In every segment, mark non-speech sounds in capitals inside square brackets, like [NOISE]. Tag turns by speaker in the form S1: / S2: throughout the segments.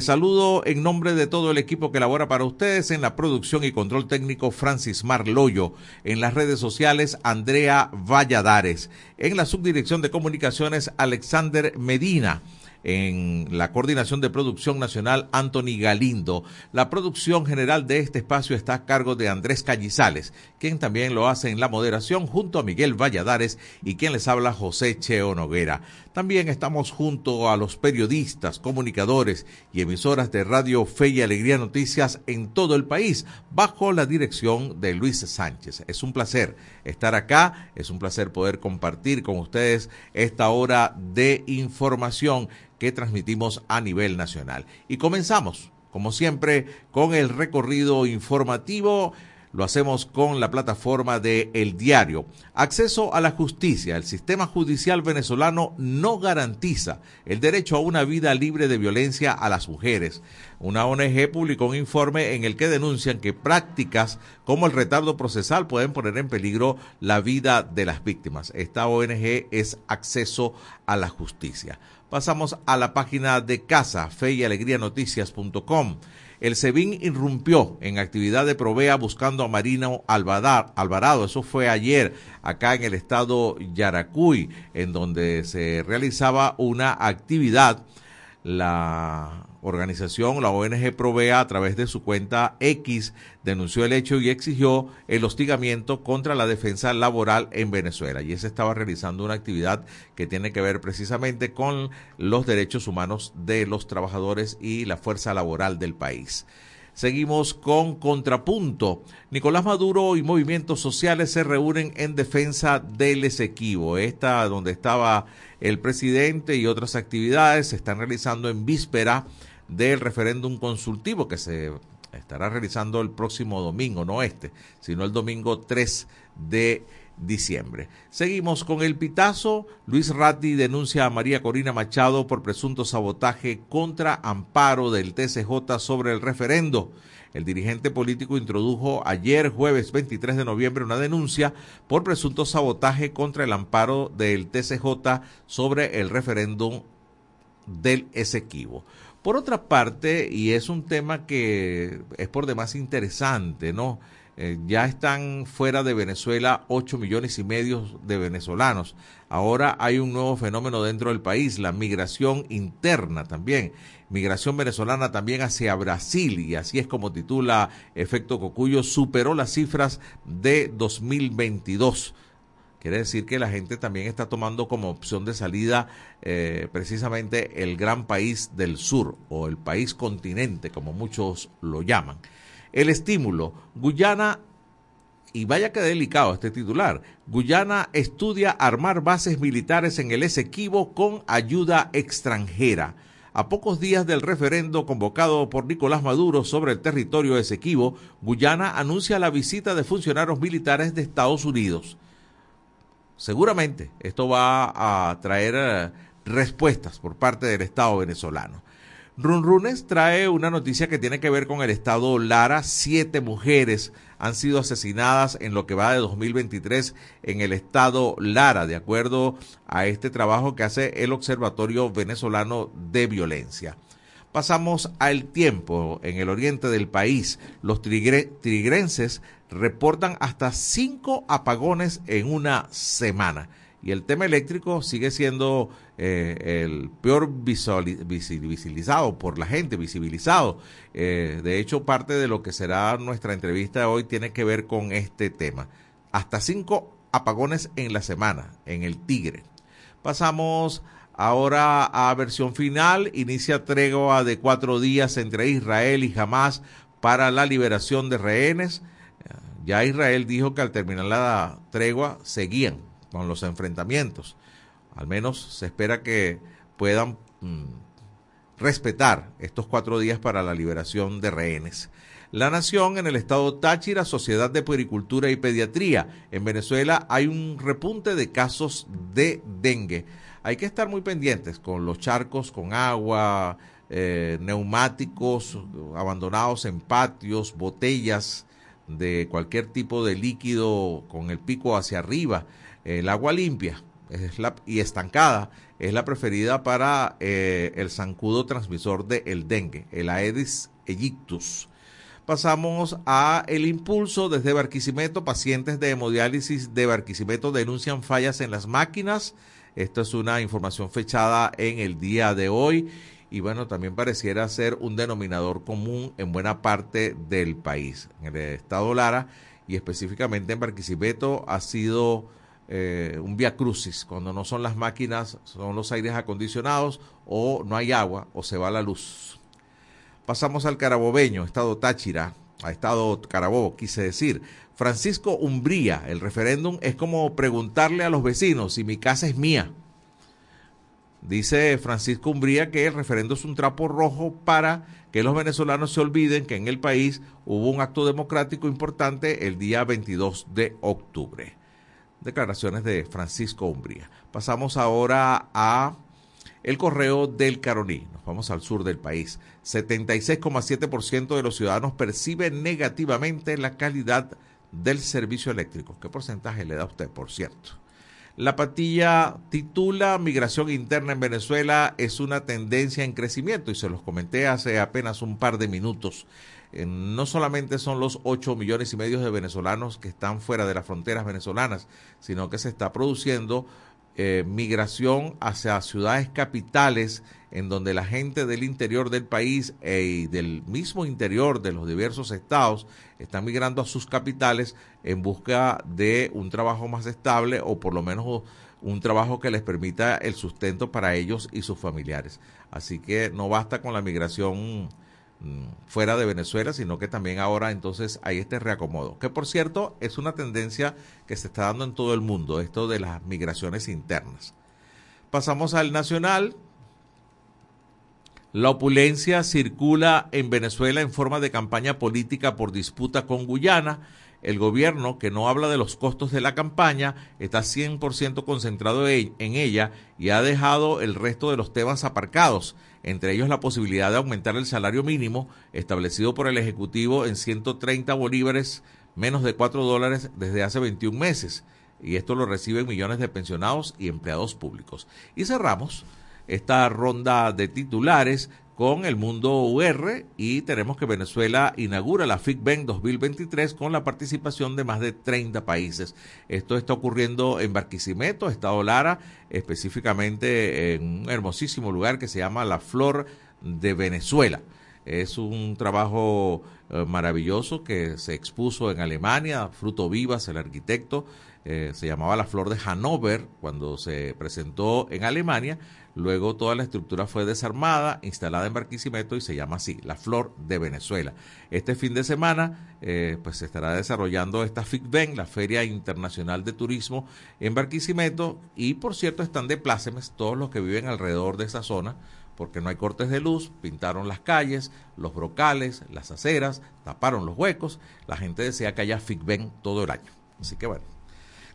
S1: Saludo en nombre de todo el equipo que labora para ustedes en la producción y control técnico Francis Marloyo, en las redes sociales Andrea Valladares, en la subdirección de comunicaciones Alexander Medina en la coordinación de producción nacional Anthony Galindo. La producción general de este espacio está a cargo de Andrés Callizales, quien también lo hace en la moderación junto a Miguel Valladares y quien les habla José Cheo Noguera. También estamos junto a los periodistas, comunicadores y emisoras de Radio Fe y Alegría Noticias en todo el país, bajo la dirección de Luis Sánchez. Es un placer estar acá, es un placer poder compartir con ustedes esta hora de información que transmitimos a nivel nacional. Y comenzamos, como siempre, con el recorrido informativo. Lo hacemos con la plataforma de El Diario. Acceso a la justicia. El sistema judicial venezolano no garantiza el derecho a una vida libre de violencia a las mujeres. Una ONG publicó un informe en el que denuncian que prácticas como el retardo procesal pueden poner en peligro la vida de las víctimas. Esta ONG es Acceso a la Justicia. Pasamos a la página de casa, fe y alegría noticias.com. El SEBIN irrumpió en actividad de provea buscando a Marino Alvarado. Eso fue ayer acá en el estado Yaracuy, en donde se realizaba una actividad. La organización, la ONG Provea, a través de su cuenta X, denunció el hecho y exigió el hostigamiento contra la defensa laboral en Venezuela. Y se estaba realizando una actividad que tiene que ver precisamente con los derechos humanos de los trabajadores y la fuerza laboral del país. Seguimos con contrapunto. Nicolás Maduro y movimientos sociales se reúnen en defensa del Esequibo. Esta donde estaba el presidente y otras actividades se están realizando en víspera del referéndum consultivo que se estará realizando el próximo domingo, no este, sino el domingo 3 de diciembre. Seguimos con el pitazo. Luis Ratti denuncia a María Corina Machado por presunto sabotaje contra amparo del TCJ sobre el referendo. El dirigente político introdujo ayer, jueves 23 de noviembre, una denuncia por presunto sabotaje contra el amparo del TCJ sobre el referéndum del Esequibo. Por otra parte, y es un tema que es por demás interesante, ¿no? Eh, ya están fuera de Venezuela 8 millones y medio de venezolanos. Ahora hay un nuevo fenómeno dentro del país, la migración interna también. Migración venezolana también hacia Brasil y así es como titula Efecto Cocuyo, superó las cifras de 2022. Quiere decir que la gente también está tomando como opción de salida eh, precisamente el gran país del sur o el país continente, como muchos lo llaman. El estímulo, Guyana, y vaya que delicado este titular, Guyana estudia armar bases militares en el Esequibo con ayuda extranjera. A pocos días del referendo convocado por Nicolás Maduro sobre el territorio Esequibo, Guyana anuncia la visita de funcionarios militares de Estados Unidos seguramente esto va a traer eh, respuestas por parte del Estado venezolano. Runrunes trae una noticia que tiene que ver con el Estado Lara. Siete mujeres han sido asesinadas en lo que va de 2023 en el Estado Lara, de acuerdo a este trabajo que hace el Observatorio Venezolano de Violencia. Pasamos al tiempo. En el oriente del país, los trigrenses reportan hasta cinco apagones en una semana. Y el tema eléctrico sigue siendo eh, el peor visibilizado por la gente, visibilizado. Eh, de hecho, parte de lo que será nuestra entrevista hoy tiene que ver con este tema. Hasta cinco apagones en la semana, en el Tigre. Pasamos ahora a versión final. Inicia tregua de cuatro días entre Israel y Hamas para la liberación de rehenes. Ya Israel dijo que al terminar la tregua seguían con los enfrentamientos. Al menos se espera que puedan mm, respetar estos cuatro días para la liberación de rehenes. La Nación en el estado Táchira, Sociedad de Puericultura y Pediatría. En Venezuela hay un repunte de casos de dengue. Hay que estar muy pendientes con los charcos con agua, eh, neumáticos abandonados en patios, botellas de cualquier tipo de líquido con el pico hacia arriba, el agua limpia, es la, y estancada es la preferida para eh, el zancudo transmisor del dengue, el Aedes aegyptus. Pasamos a el impulso desde Barquisimeto. Pacientes de hemodiálisis de Barquisimeto denuncian fallas en las máquinas. Esto es una información fechada en el día de hoy y bueno, también pareciera ser un denominador común en buena parte del país. En el estado Lara y específicamente en Barquisimeto ha sido eh, un via crucis, cuando no son las máquinas, son los aires acondicionados o no hay agua o se va la luz. Pasamos al carabobeño, estado Táchira, a estado Carabobo, quise decir. Francisco Umbría, el referéndum es como preguntarle a los vecinos si mi casa es mía. Dice Francisco Umbría que el referéndum es un trapo rojo para que los venezolanos se olviden que en el país hubo un acto democrático importante el día 22 de octubre. Declaraciones de Francisco Umbría. Pasamos ahora a el correo del Caroní. Nos vamos al sur del país. 76,7% de los ciudadanos perciben negativamente la calidad del servicio eléctrico. ¿Qué porcentaje le da usted, por cierto? La patilla titula Migración interna en Venezuela es una tendencia en crecimiento y se los comenté hace apenas un par de minutos. Eh, no solamente son los 8 millones y medio de venezolanos que están fuera de las fronteras venezolanas, sino que se está produciendo eh, migración hacia ciudades capitales en donde la gente del interior del país e, y del mismo interior de los diversos estados están migrando a sus capitales en busca de un trabajo más estable o por lo menos un trabajo que les permita el sustento para ellos y sus familiares. Así que no basta con la migración fuera de Venezuela, sino que también ahora entonces hay este reacomodo, que por cierto es una tendencia que se está dando en todo el mundo, esto de las migraciones internas. Pasamos al nacional. La opulencia circula en Venezuela en forma de campaña política por disputa con Guyana. El gobierno, que no habla de los costos de la campaña, está 100% concentrado en ella y ha dejado el resto de los temas aparcados entre ellos la posibilidad de aumentar el salario mínimo establecido por el Ejecutivo en 130 bolívares, menos de 4 dólares desde hace 21 meses. Y esto lo reciben millones de pensionados y empleados públicos. Y cerramos esta ronda de titulares con el mundo UR y tenemos que Venezuela inaugura la FICBEN 2023 con la participación de más de 30 países. Esto está ocurriendo en Barquisimeto, Estado Lara, específicamente en un hermosísimo lugar que se llama La Flor de Venezuela. Es un trabajo eh, maravilloso que se expuso en Alemania, Fruto Vivas, el arquitecto, eh, se llamaba La Flor de Hannover cuando se presentó en Alemania Luego toda la estructura fue desarmada, instalada en Barquisimeto y se llama así, la Flor de Venezuela. Este fin de semana eh, pues se estará desarrollando esta FICBEN, la Feria Internacional de Turismo en Barquisimeto y por cierto están de plácemes todos los que viven alrededor de esa zona porque no hay cortes de luz, pintaron las calles, los brocales, las aceras, taparon los huecos, la gente desea que haya FICBEN todo el año. Así que bueno,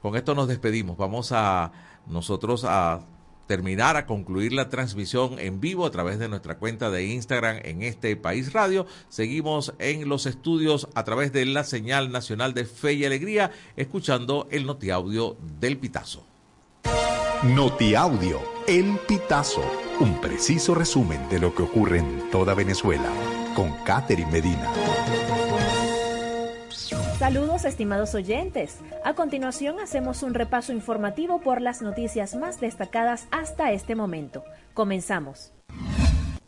S1: con esto nos despedimos. Vamos a nosotros a terminar, a concluir la transmisión en vivo a través de nuestra cuenta de Instagram en este País Radio. Seguimos en los estudios a través de la señal nacional de Fe y Alegría, escuchando el Notiaudio del Pitazo.
S2: Notiaudio, El Pitazo, un preciso resumen de lo que ocurre en toda Venezuela, con Catherine Medina.
S3: Saludos estimados oyentes. A continuación hacemos un repaso informativo por las noticias más destacadas hasta este momento. Comenzamos.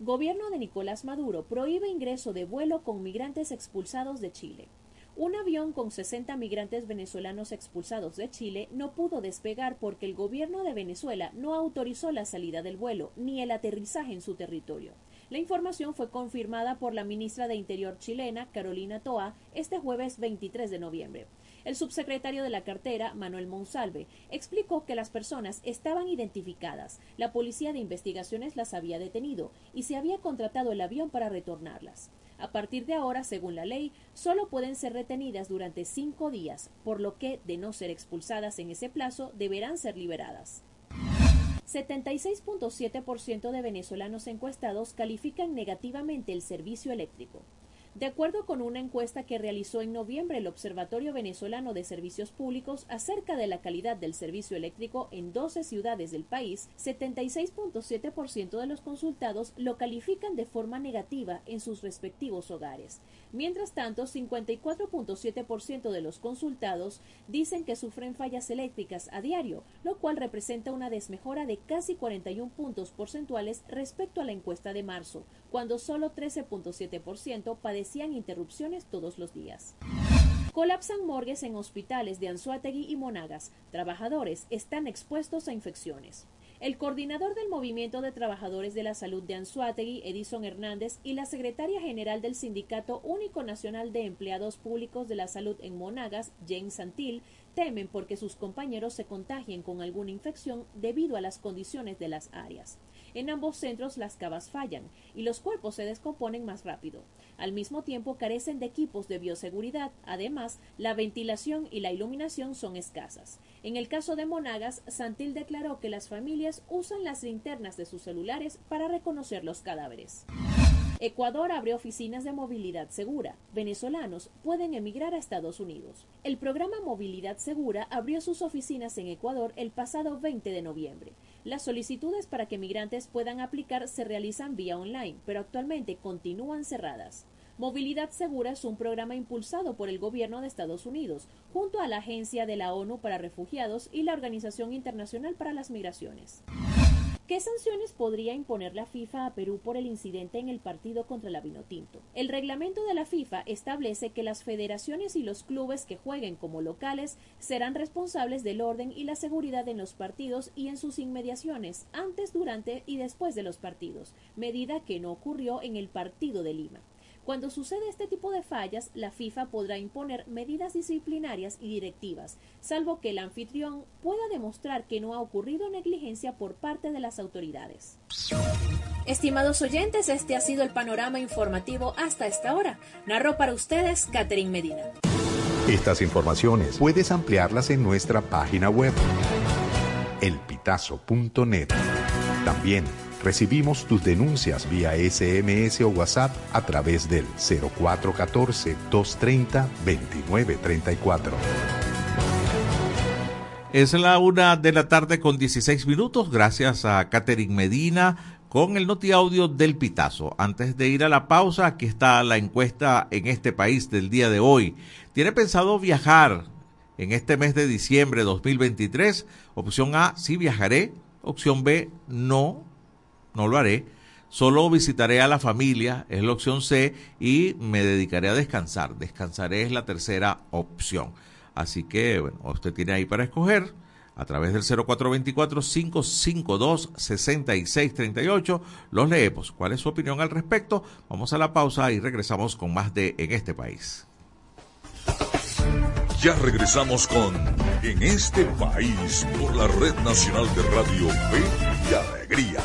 S3: Gobierno de Nicolás Maduro prohíbe ingreso de vuelo con migrantes expulsados de Chile. Un avión con 60 migrantes venezolanos expulsados de Chile no pudo despegar porque el gobierno de Venezuela no autorizó la salida del vuelo ni el aterrizaje en su territorio. La información fue confirmada por la ministra de Interior chilena, Carolina Toa, este jueves 23 de noviembre. El subsecretario de la cartera, Manuel Monsalve, explicó que las personas estaban identificadas, la policía de investigaciones las había detenido y se había contratado el avión para retornarlas. A partir de ahora, según la ley, solo pueden ser retenidas durante cinco días, por lo que, de no ser expulsadas en ese plazo, deberán ser liberadas. 76.7% de venezolanos encuestados califican negativamente el servicio eléctrico. De acuerdo con una encuesta que realizó en noviembre el Observatorio Venezolano de Servicios Públicos acerca de la calidad del servicio eléctrico en 12 ciudades del país, 76.7% de los consultados lo califican de forma negativa en sus respectivos hogares. Mientras tanto, 54.7% de los consultados dicen que sufren fallas eléctricas a diario, lo cual representa una desmejora de casi 41 puntos porcentuales respecto a la encuesta de marzo, cuando solo 13.7% padecían interrupciones todos los días. Colapsan morgues en hospitales de Anzuategui y Monagas. Trabajadores están expuestos a infecciones. El coordinador del Movimiento de Trabajadores de la Salud de Anzuategui, Edison Hernández, y la secretaria general del Sindicato Único Nacional de Empleados Públicos de la Salud en Monagas, Jane Santil, temen porque sus compañeros se contagien con alguna infección debido a las condiciones de las áreas. En ambos centros las cavas fallan y los cuerpos se descomponen más rápido. Al mismo tiempo carecen de equipos de bioseguridad. Además, la ventilación y la iluminación son escasas. En el caso de Monagas, Santil declaró que las familias usan las linternas de sus celulares para reconocer los cadáveres. Ecuador abre oficinas de movilidad segura. Venezolanos pueden emigrar a Estados Unidos. El programa Movilidad Segura abrió sus oficinas en Ecuador el pasado 20 de noviembre. Las solicitudes para que migrantes puedan aplicar se realizan vía online, pero actualmente continúan cerradas. Movilidad Segura es un programa impulsado por el gobierno de Estados Unidos, junto a la Agencia de la ONU para Refugiados y la Organización Internacional para las Migraciones. ¿Qué sanciones podría imponer la FIFA a Perú por el incidente en el partido contra la Vinotinto? El reglamento de la FIFA establece que las federaciones y los clubes que jueguen como locales serán responsables del orden y la seguridad en los partidos y en sus inmediaciones, antes, durante y después de los partidos, medida que no ocurrió en el partido de Lima. Cuando sucede este tipo de fallas, la FIFA podrá imponer medidas disciplinarias y directivas, salvo que el anfitrión pueda demostrar que no ha ocurrido negligencia por parte de las autoridades. Estimados oyentes, este ha sido el panorama informativo hasta esta hora. Narro para ustedes Catherine Medina.
S2: Estas informaciones puedes ampliarlas en nuestra página web elpitazo.net. También Recibimos tus denuncias vía SMS o WhatsApp a través del 0414-230-2934.
S1: Es la una de la tarde con 16 minutos. Gracias a Catherine Medina con el noti audio del Pitazo. Antes de ir a la pausa, aquí está la encuesta en este país del día de hoy. ¿Tiene pensado viajar en este mes de diciembre de 2023? Opción A, sí viajaré. Opción B, no no lo haré. Solo visitaré a la familia, es la opción C, y me dedicaré a descansar. Descansaré es la tercera opción. Así que, bueno, usted tiene ahí para escoger a través del 0424-552-6638. Los leemos. ¿Cuál es su opinión al respecto? Vamos a la pausa y regresamos con más de En este país.
S4: Ya regresamos con En este país por la Red Nacional de Radio Fe y Alegría.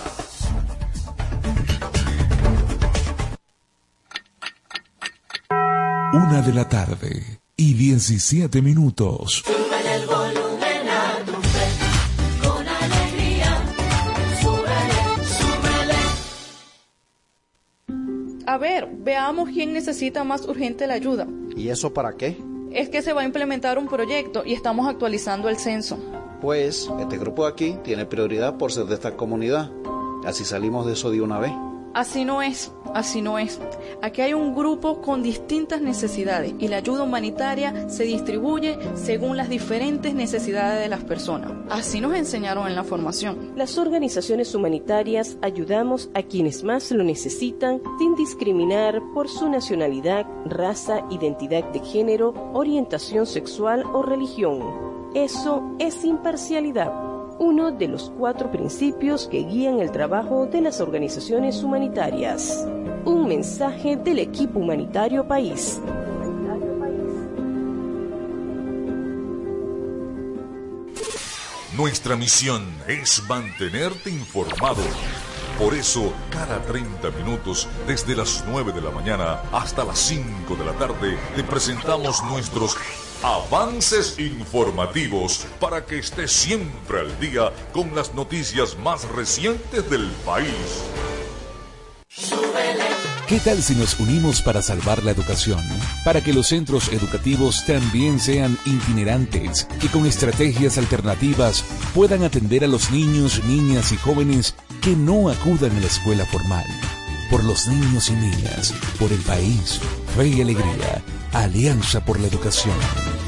S5: Una de la tarde y 17 minutos.
S6: A
S7: ver, veamos quién necesita más urgente la ayuda.
S8: ¿Y eso para qué?
S7: Es que se va a implementar un proyecto y estamos actualizando el censo.
S8: Pues este grupo de aquí tiene prioridad por ser de esta comunidad. Así salimos de eso de una vez.
S7: Así no es, así no es. Aquí hay un grupo con distintas necesidades y la ayuda humanitaria se distribuye según las diferentes necesidades de las personas. Así nos enseñaron en la formación.
S9: Las organizaciones humanitarias ayudamos a quienes más lo necesitan sin discriminar por su nacionalidad, raza, identidad de género, orientación sexual o religión. Eso es imparcialidad uno de los cuatro principios que guían el trabajo de las organizaciones humanitarias. Un mensaje del equipo humanitario país.
S4: Nuestra misión es mantenerte informado. Por eso, cada 30 minutos, desde las 9 de la mañana hasta las 5 de la tarde, te presentamos nuestros Avances informativos para que esté siempre al día con las noticias más recientes del país.
S5: ¿Qué tal si nos unimos para salvar la educación? Para que los centros educativos también sean itinerantes y con estrategias alternativas puedan atender a los niños, niñas y jóvenes que no acudan a la escuela formal. Por los niños y niñas, por el país, fe y alegría, Alianza por la Educación.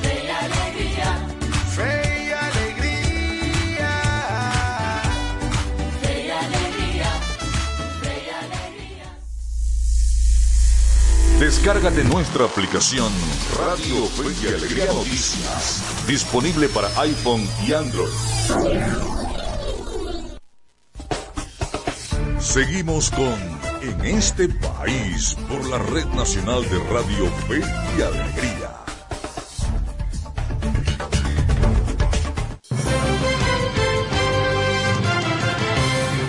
S6: Fe alegría, fe alegría, fe y alegría.
S4: Descárgate nuestra aplicación Radio Fe y Alegría Noticias. Disponible para iPhone y Android. Seguimos con En este país por la Red Nacional de Radio Fe y Alegría.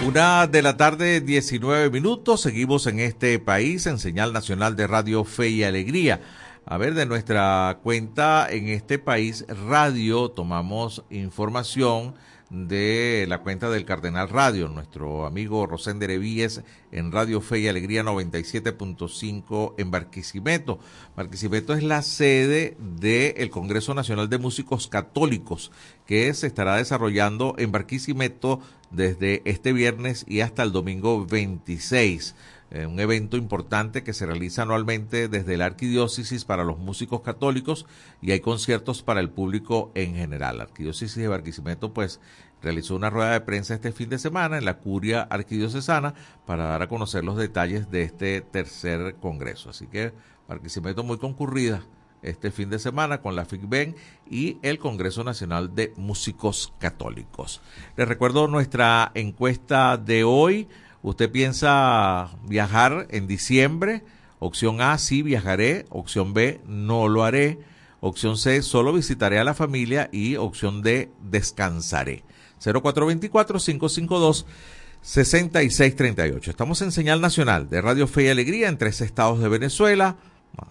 S1: Una de la tarde, 19 minutos. Seguimos en este país en señal nacional de Radio Fe y Alegría. A ver, de nuestra cuenta en este país radio tomamos información de la cuenta del Cardenal Radio, nuestro amigo Rosender Evíes en Radio Fe y Alegría 97.5 en Barquisimeto. Barquisimeto es la sede del Congreso Nacional de Músicos Católicos que se estará desarrollando en Barquisimeto desde este viernes y hasta el domingo 26 eh, un evento importante que se realiza anualmente desde la arquidiócesis para los músicos católicos y hay conciertos para el público en general. La arquidiócesis de Barquisimeto pues realizó una rueda de prensa este fin de semana en la curia arquidiocesana para dar a conocer los detalles de este tercer congreso. Así que Barquisimeto muy concurrida este fin de semana con la FICBEN y el Congreso Nacional de Músicos Católicos. Les recuerdo nuestra encuesta de hoy. ¿Usted piensa viajar en diciembre? Opción A, sí viajaré. Opción B, no lo haré. Opción C, solo visitaré a la familia. Y opción D, descansaré. 0424-552-6638. Estamos en señal nacional de Radio Fe y Alegría en tres estados de Venezuela.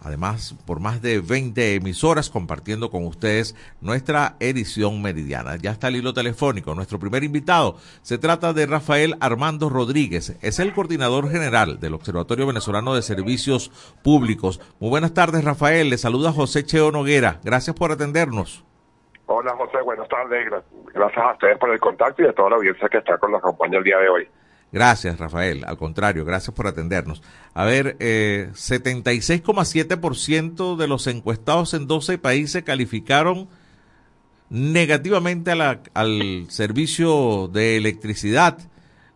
S1: Además, por más de 20 emisoras compartiendo con ustedes nuestra edición meridiana. Ya está el hilo telefónico. Nuestro primer invitado se trata de Rafael Armando Rodríguez. Es el coordinador general del Observatorio Venezolano de Servicios Públicos. Muy buenas tardes, Rafael. Le saluda José Cheo Noguera. Gracias por atendernos.
S10: Hola José, buenas tardes. Gracias a ustedes por el contacto y a toda la audiencia que está con la campaña el día de hoy.
S1: Gracias, Rafael. Al contrario, gracias por atendernos. A ver, eh, 76,7% de los encuestados en 12 países calificaron negativamente a la, al servicio de electricidad.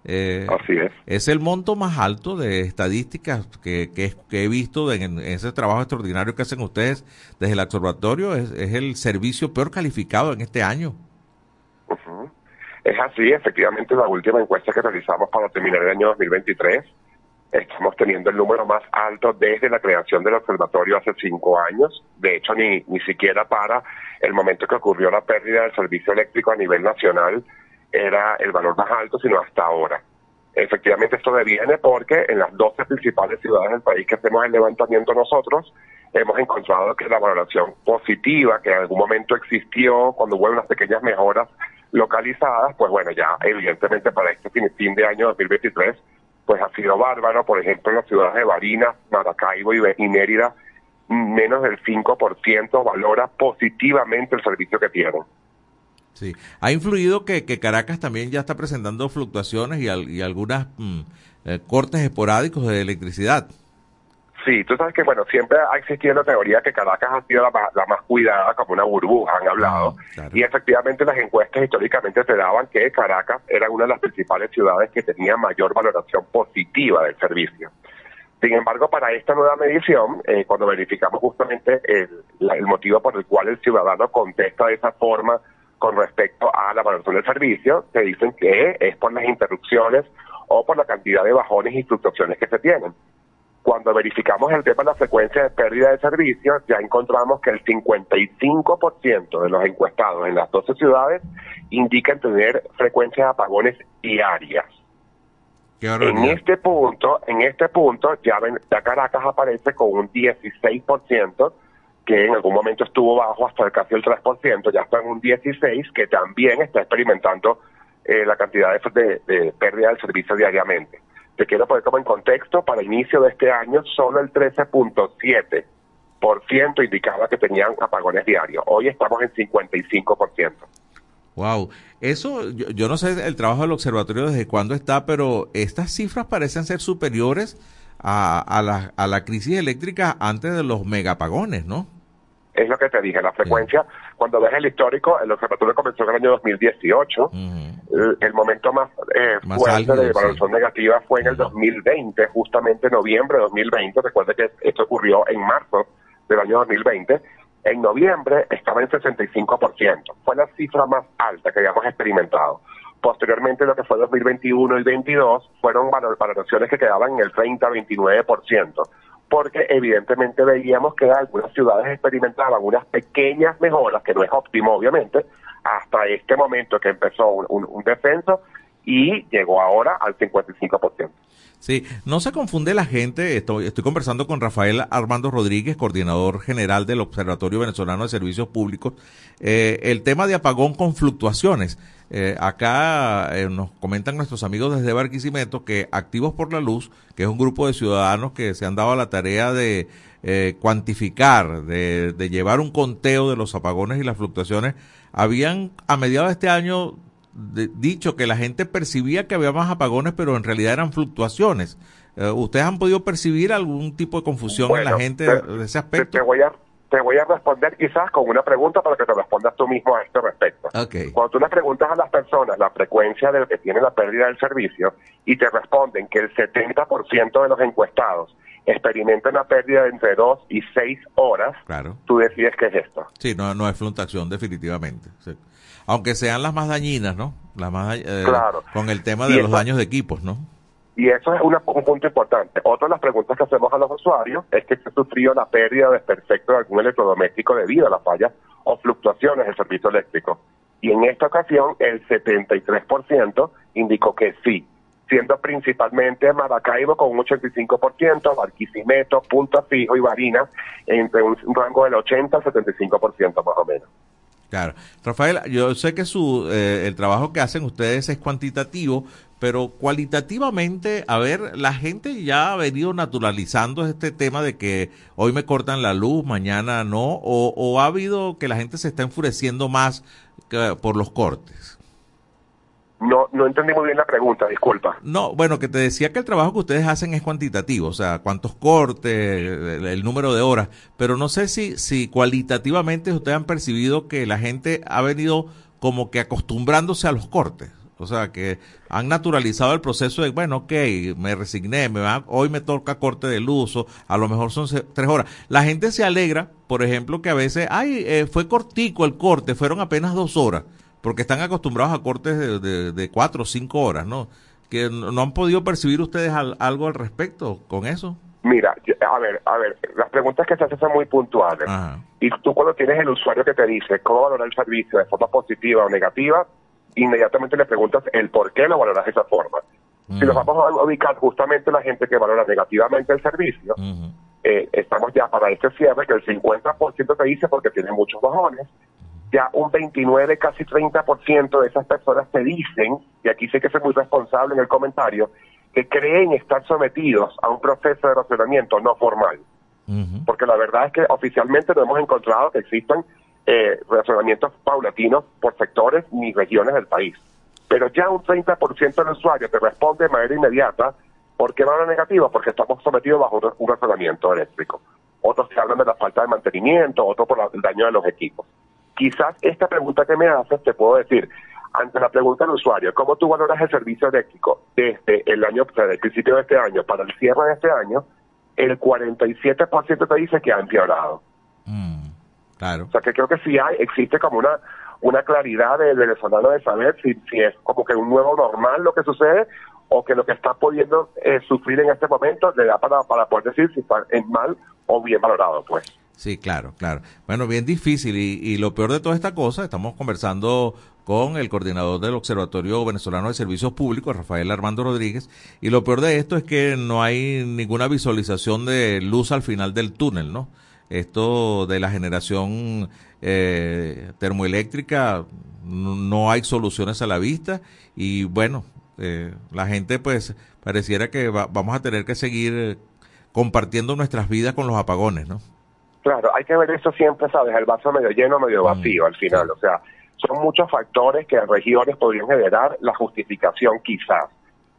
S1: Eh,
S10: Así es.
S1: Es el monto más alto de estadísticas que, que, que he visto en, en, ese trabajo extraordinario que hacen ustedes desde el observatorio. Es, es el servicio peor calificado en este año.
S10: Es así, efectivamente, la última encuesta que realizamos para terminar el año 2023, estamos teniendo el número más alto desde la creación del observatorio hace cinco años. De hecho, ni, ni siquiera para el momento que ocurrió la pérdida del servicio eléctrico a nivel nacional era el valor más alto, sino hasta ahora. Efectivamente, esto deviene porque en las 12 principales ciudades del país que hacemos el levantamiento nosotros, hemos encontrado que la valoración positiva que en algún momento existió cuando hubo unas pequeñas mejoras localizadas, pues bueno, ya evidentemente para este fin, fin de año 2023, pues ha sido bárbaro. Por ejemplo, en las ciudades de Barinas, Maracaibo y, Mérida, menos del 5% valora positivamente el servicio que tienen.
S1: Sí, ha influido que, que Caracas también ya está presentando fluctuaciones y, al, y algunas mm, eh, cortes esporádicos de electricidad.
S10: Sí, tú sabes que, bueno, siempre ha existido la teoría que Caracas ha sido la más, la más cuidada como una burbuja, han hablado.
S1: Ah, claro.
S10: Y efectivamente las encuestas históricamente te daban que Caracas era una de las principales ciudades que tenía mayor valoración positiva del servicio. Sin embargo, para esta nueva medición, eh, cuando verificamos justamente el, la- el motivo por el cual el ciudadano contesta de esa forma con respecto a la valoración del servicio, te dicen que es por las interrupciones o por la cantidad de bajones y fluctuaciones que se tienen. Cuando verificamos el tema de la frecuencia de pérdida de servicio, ya encontramos que el 55% de los encuestados en las 12 ciudades indican tener frecuencias de apagones diarias.
S1: Qué
S10: En este punto, en este punto, ya, ven, ya Caracas aparece con un 16%, que en algún momento estuvo bajo hasta casi el 3%, ya está en un 16%, que también está experimentando eh, la cantidad de, de- de pérdida del servicio diariamente. Te quiero poner como en contexto, para inicio de este año solo el 13.7% indicaba que tenían apagones diarios. Hoy estamos en 55%.
S1: Wow, eso yo, yo no sé el trabajo del observatorio desde cuándo está, pero estas cifras parecen ser superiores a, a, la, a la crisis eléctrica antes de los megapagones, ¿no?
S10: Es lo que te dije, la frecuencia, cuando ves el histórico, el observatorio comenzó en el año 2018, el, el momento más, eh,
S1: Más
S10: fuerte
S1: álgido,
S10: de evaluación negativa fue en el 2020, justamente en noviembre de 2020, recuerde que esto ocurrió en marzo del año 2020, en noviembre estaba en 65%, fue la cifra más alta que habíamos experimentado. Posteriormente, lo que fue 2021 y 2022 fueron valor- valoraciones que quedaban en el 30-29%, porque evidentemente veíamos que algunas ciudades experimentaban unas pequeñas mejoras, que no es óptimo obviamente, hasta este momento que empezó un, un- un descenso y llegó ahora al 55%.
S1: Sí, no se confunde la gente. Estoy, estoy conversando con Rafael Armando Rodríguez, coordinador general del Observatorio Venezolano de Servicios Públicos. Eh, el tema de apagón con fluctuaciones. Eh, acá eh, nos comentan nuestros amigos desde Barquisimeto que Activos por la Luz, que es un grupo de ciudadanos que se han dado a la tarea de eh, cuantificar, de, de llevar un conteo de los apagones y las fluctuaciones, habían a mediados de este año de- dicho que la gente percibía que había más apagones, pero en realidad eran fluctuaciones. Eh, ¿Ustedes han podido percibir algún tipo de confusión en la gente
S10: te-
S1: de ese aspecto?
S10: te voy a te voy a responder quizás con una pregunta para que te respondas tú mismo a este respecto.
S1: Ok.
S10: Cuando tú le preguntas a las personas la frecuencia de que tiene la pérdida del servicio y te responden que el 70% de los encuestados experimentan una pérdida de entre 2 y 6 horas,
S1: Claro.
S10: tú decides qué es esto.
S1: Sí, no, no es fluctuación definitivamente. sí. Aunque sean las más dañinas, ¿no? Las más, eh,
S10: Claro.
S1: Con el tema
S10: Y
S1: de los
S10: eso-
S1: daños de equipos, ¿no?
S10: Y eso es una- un punto importante. Otra de las preguntas que hacemos a los usuarios es que se sufrió la pérdida desperfecto de algún electrodoméstico debido a las fallas o fluctuaciones del servicio eléctrico. Y en esta ocasión el 73% indicó que sí, siendo principalmente Maracaibo con un 85%, Barquisimeto, Punta Fijo y Barinas entre un, un rango del 80 al 75% más o menos.
S1: Claro. Rafael, yo sé que su eh, el trabajo que hacen ustedes es cuantitativo, pero cualitativamente, a ver, la gente ya ha venido naturalizando este tema de que hoy me cortan la luz, mañana no, o, o ha habido que la gente se está enfureciendo más que- por los cortes.
S10: No, no entendí muy bien la pregunta, disculpa.
S1: No, bueno, que te decía que el trabajo que ustedes hacen es cuantitativo, o sea, cuántos cortes, el, número de horas, pero no sé si, si cualitativamente ustedes han percibido que la gente ha venido como que acostumbrándose a los cortes, o sea, que han naturalizado el proceso de, bueno, ok, me resigné, me va, hoy me toca corte de luz, o a lo mejor son tres horas. La gente se alegra, por ejemplo, que a veces, ay, eh, fue cortico el corte, fueron apenas dos horas porque están acostumbrados a cortes de, de, de cuatro o cinco horas, ¿no? Que no han podido percibir ustedes al- algo al respecto con eso.
S10: Mira, a ver, a ver, las preguntas que se hacen son muy puntuales.
S1: Ajá.
S10: Y tú cuando tienes el usuario que te dice cómo valorar el servicio de forma positiva o negativa, inmediatamente le preguntas el por qué lo valoras de esa forma. Si nos vamos a ubicar justamente la gente que valora negativamente el servicio, eh, estamos ya para este cierre que el 50% te dice porque tiene muchos bajones, ya un 29, casi 30% de esas personas te dicen, y aquí sí que soy muy responsable en el comentario, que creen estar sometidos a un proceso de racionamiento no formal. Porque la verdad es que oficialmente no hemos encontrado que existan eh, racionamientos paulatinos por sectores ni regiones del país. Pero ya un 30% del usuario te responde de manera inmediata, ¿por qué valor negativo? Porque estamos sometidos bajo un- razonamiento eléctrico. Otros te hablan de la falta de mantenimiento, otros por el daño de los equipos. Quizás esta pregunta que me haces, te puedo decir, ante la pregunta del usuario, ¿cómo tú valoras el servicio eléctrico desde el año, o sea, desde el principio de este año para el cierre de este año? El 47% te dice que ha empeorado.
S1: Claro.
S10: O sea, que creo que sí hay, existe como una una claridad del venezolano de saber si, si es como que un nuevo normal lo que sucede o que lo que está pudiendo eh, sufrir en este momento le da para, para poder decir si está en mal o bien valorado, pues.
S1: Sí, claro, claro. Bueno, bien difícil y, lo peor de toda esta cosa, estamos conversando con el coordinador del Observatorio Venezolano de Servicios Públicos, Rafael Armando Rodríguez, y lo peor de esto es que no hay ninguna visualización de luz al final del túnel, ¿no? Esto de la generación eh, termoeléctrica, no hay soluciones a la vista y bueno, eh, la gente pues pareciera que va- vamos a tener que seguir eh, compartiendo nuestras vidas con los apagones, ¿no?
S10: Claro, hay que ver eso siempre, ¿sabes? El vaso medio lleno, medio vacío al final. O sea, son muchos factores que en regiones podrían generar la justificación quizás.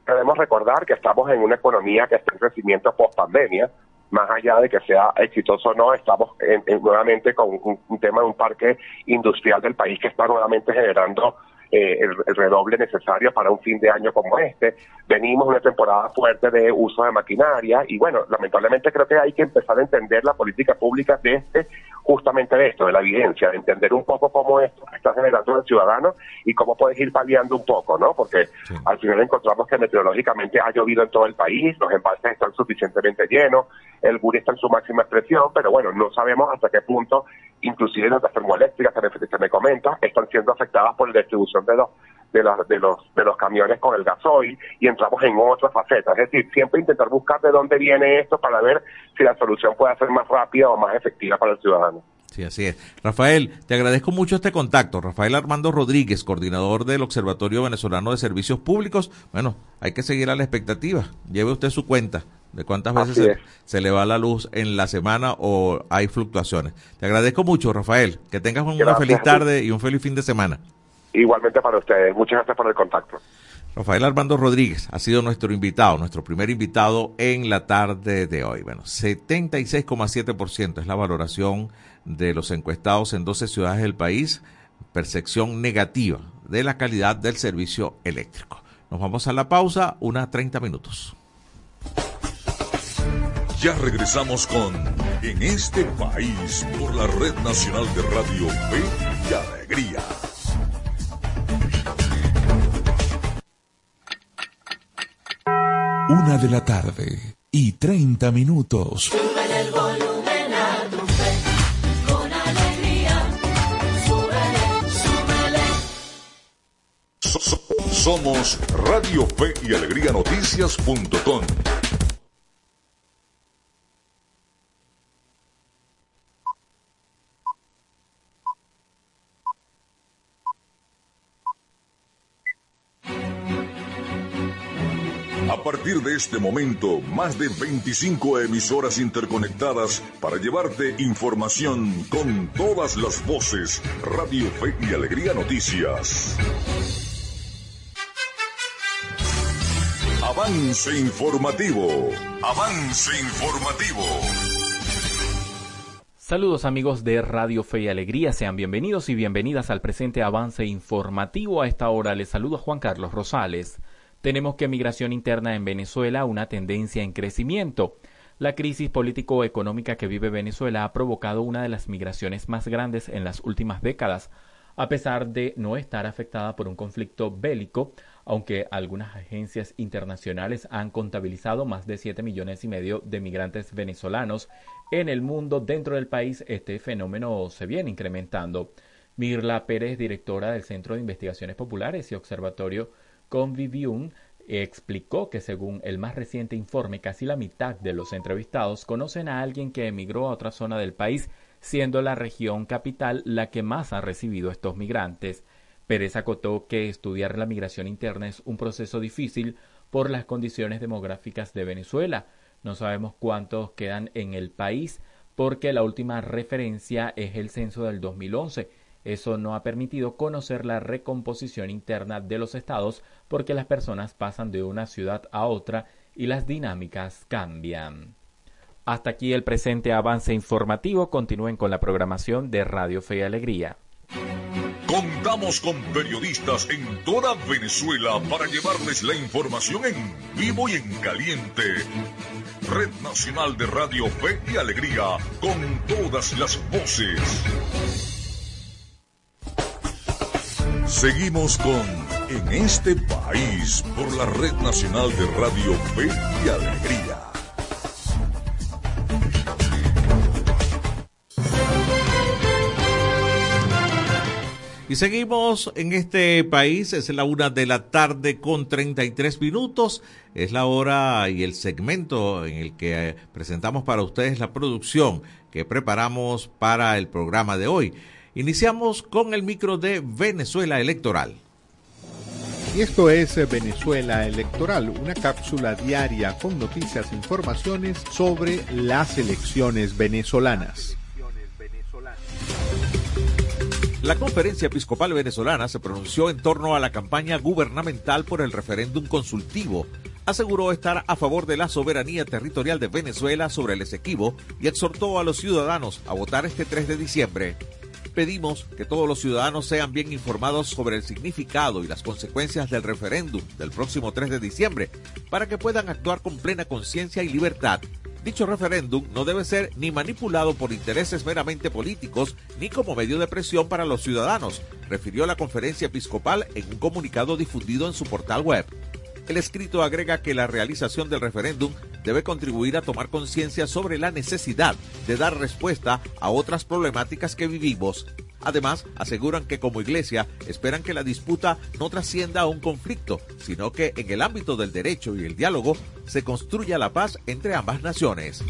S10: Debemos recordar que estamos en una economía que está en crecimiento post pandemia. Más allá de que sea exitoso o no, estamos en- en- nuevamente con un, un tema de un parque industrial del país que está nuevamente generando eh, el, redoble necesario para un fin de año como este. Venimos una temporada fuerte de uso de maquinaria y bueno, lamentablemente creo que hay que empezar a entender la política pública de este, justamente de esto, de la evidencia, de entender un poco cómo esto está generando el ciudadano y cómo puedes ir paliando un poco, ¿no? Porque al final encontramos que meteorológicamente ha llovido en todo el país, los embalses están suficientemente llenos, el Guri está en su máxima expresión, pero bueno, no sabemos hasta qué punto, inclusive las termoeléctricas que me, que me comenta, están siendo afectadas por la distribución de los de los, de los de los camiones con el gasoil y entramos en otra faceta. Es decir, siempre intentar buscar de dónde viene esto para ver si la solución puede ser más rápida o más efectiva para el ciudadano.
S1: Sí, así es. Rafael, te agradezco mucho este contacto. Rafael Armando Rodríguez, coordinador del Observatorio Venezolano de Servicios Públicos. Bueno, hay que seguir a la expectativa. Lleve usted su cuenta de cuántas veces se, le va la luz en la semana o hay fluctuaciones. Te agradezco mucho, Rafael. Que tengas una
S10: Gracias
S1: feliz tarde y un feliz fin de semana.
S10: Igualmente para ustedes. Muchas gracias por el contacto.
S1: Rafael Armando Rodríguez ha sido nuestro invitado, nuestro primer invitado en la tarde de hoy. Bueno, 76,7% es la valoración de los encuestados en 12 ciudades del país, percepción negativa de la calidad del servicio eléctrico. Nos vamos a la pausa, unas 30 minutos.
S4: Ya regresamos con En este país por la Red Nacional de Radio Fe y Alegría.
S5: Una de la tarde y 30 minutos.
S6: Súbele el volumen a tu fe, con alegría. Súbele, súbele.
S4: So- so- somos Radio Fe y Alegría Noticias.com. de este momento, más de 25 emisoras interconectadas para llevarte información con todas las voces. Radio Fe y Alegría Noticias. Avance informativo. Avance informativo.
S11: Saludos amigos de Radio Fe y Alegría, sean bienvenidos y bienvenidas al presente avance informativo. A esta hora les saludo Juan Carlos Rosales. Tenemos que migración interna en Venezuela una tendencia en crecimiento. La crisis político-económica que vive Venezuela ha provocado una de las migraciones más grandes en las últimas décadas, a pesar de no estar afectada por un conflicto bélico, aunque algunas agencias internacionales han contabilizado más de 7 millones y medio de migrantes venezolanos en el mundo. Dentro del país este fenómeno se viene incrementando. Mirla Pérez, directora del Centro de Investigaciones Populares y Observatorio Convivium, explicó que según el más reciente informe, casi la mitad de los entrevistados conocen a alguien que emigró a otra zona del país, siendo la región capital la que más ha recibido estos migrantes. Pérez acotó que estudiar la migración interna es un proceso difícil por las condiciones demográficas de Venezuela. No sabemos cuántos quedan en el país porque la última referencia es el censo del 2011. Eso no ha permitido conocer la recomposición interna de los estados porque las personas pasan de una ciudad a otra y las dinámicas cambian. Hasta aquí el presente avance informativo. Continúen con la programación de Radio Fe y Alegría.
S4: Contamos con periodistas en toda Venezuela para llevarles la información en vivo y en caliente. Red Nacional de Radio Fe y Alegría, con todas las voces. Seguimos con En este país por la Red Nacional de Radio Fe y Alegría.
S1: Y seguimos en este país, es la una de la tarde con 33 minutos, es la hora y el segmento en el que eh, presentamos para ustedes la producción que preparamos para el programa de hoy. Iniciamos con el micro de Venezuela Electoral.
S12: Y esto es eh, Venezuela Electoral, una cápsula diaria con noticias e informaciones sobre las elecciones venezolanas.
S1: La Conferencia Episcopal Venezolana se pronunció en torno a la campaña gubernamental por el referéndum consultivo. Aseguró estar a favor de la soberanía territorial de Venezuela sobre el Esequibo y exhortó a los ciudadanos a votar este 3 de diciembre. Pedimos que todos los ciudadanos sean bien informados sobre el significado y las consecuencias del referéndum del próximo 3 de diciembre para que puedan actuar con plena conciencia y libertad. Dicho referéndum no debe ser ni manipulado por intereses meramente políticos ni como medio de presión para los ciudadanos, refirió la conferencia episcopal en un comunicado difundido en su portal web. El escrito agrega que la realización del referéndum debe contribuir a tomar conciencia sobre la necesidad de dar respuesta a otras problemáticas que vivimos. Además, aseguran que como iglesia esperan que la disputa no trascienda a un conflicto, sino que en el ámbito del derecho y el diálogo se construya la paz entre ambas naciones.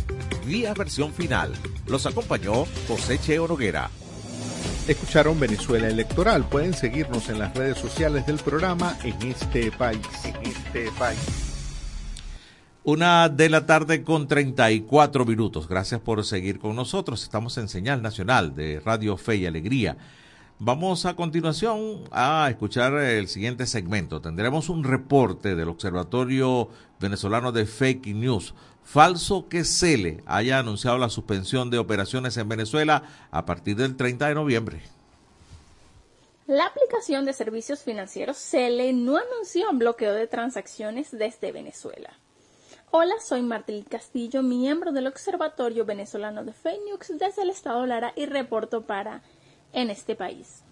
S1: Vía versión final. Los acompañó José Cheo Noguera.
S12: Escucharon Venezuela Electoral. Pueden seguirnos en las redes sociales del programa en este país. En este país.
S1: Una de la tarde con 34 minutos. Gracias por seguir con nosotros. Estamos en señal nacional de Radio Fe y Alegría. Vamos a continuación a escuchar el siguiente segmento. Tendremos un reporte del Observatorio Venezolano de Fake News. Falso que Cele haya anunciado la suspensión de operaciones en Venezuela a partir del 30 de noviembre.
S13: La aplicación de servicios financieros Cele no anunció un bloqueo de transacciones desde Venezuela. Hola, soy Martín Castillo, miembro del Observatorio Venezolano de Fake News desde el estado Lara y reporto para En este país.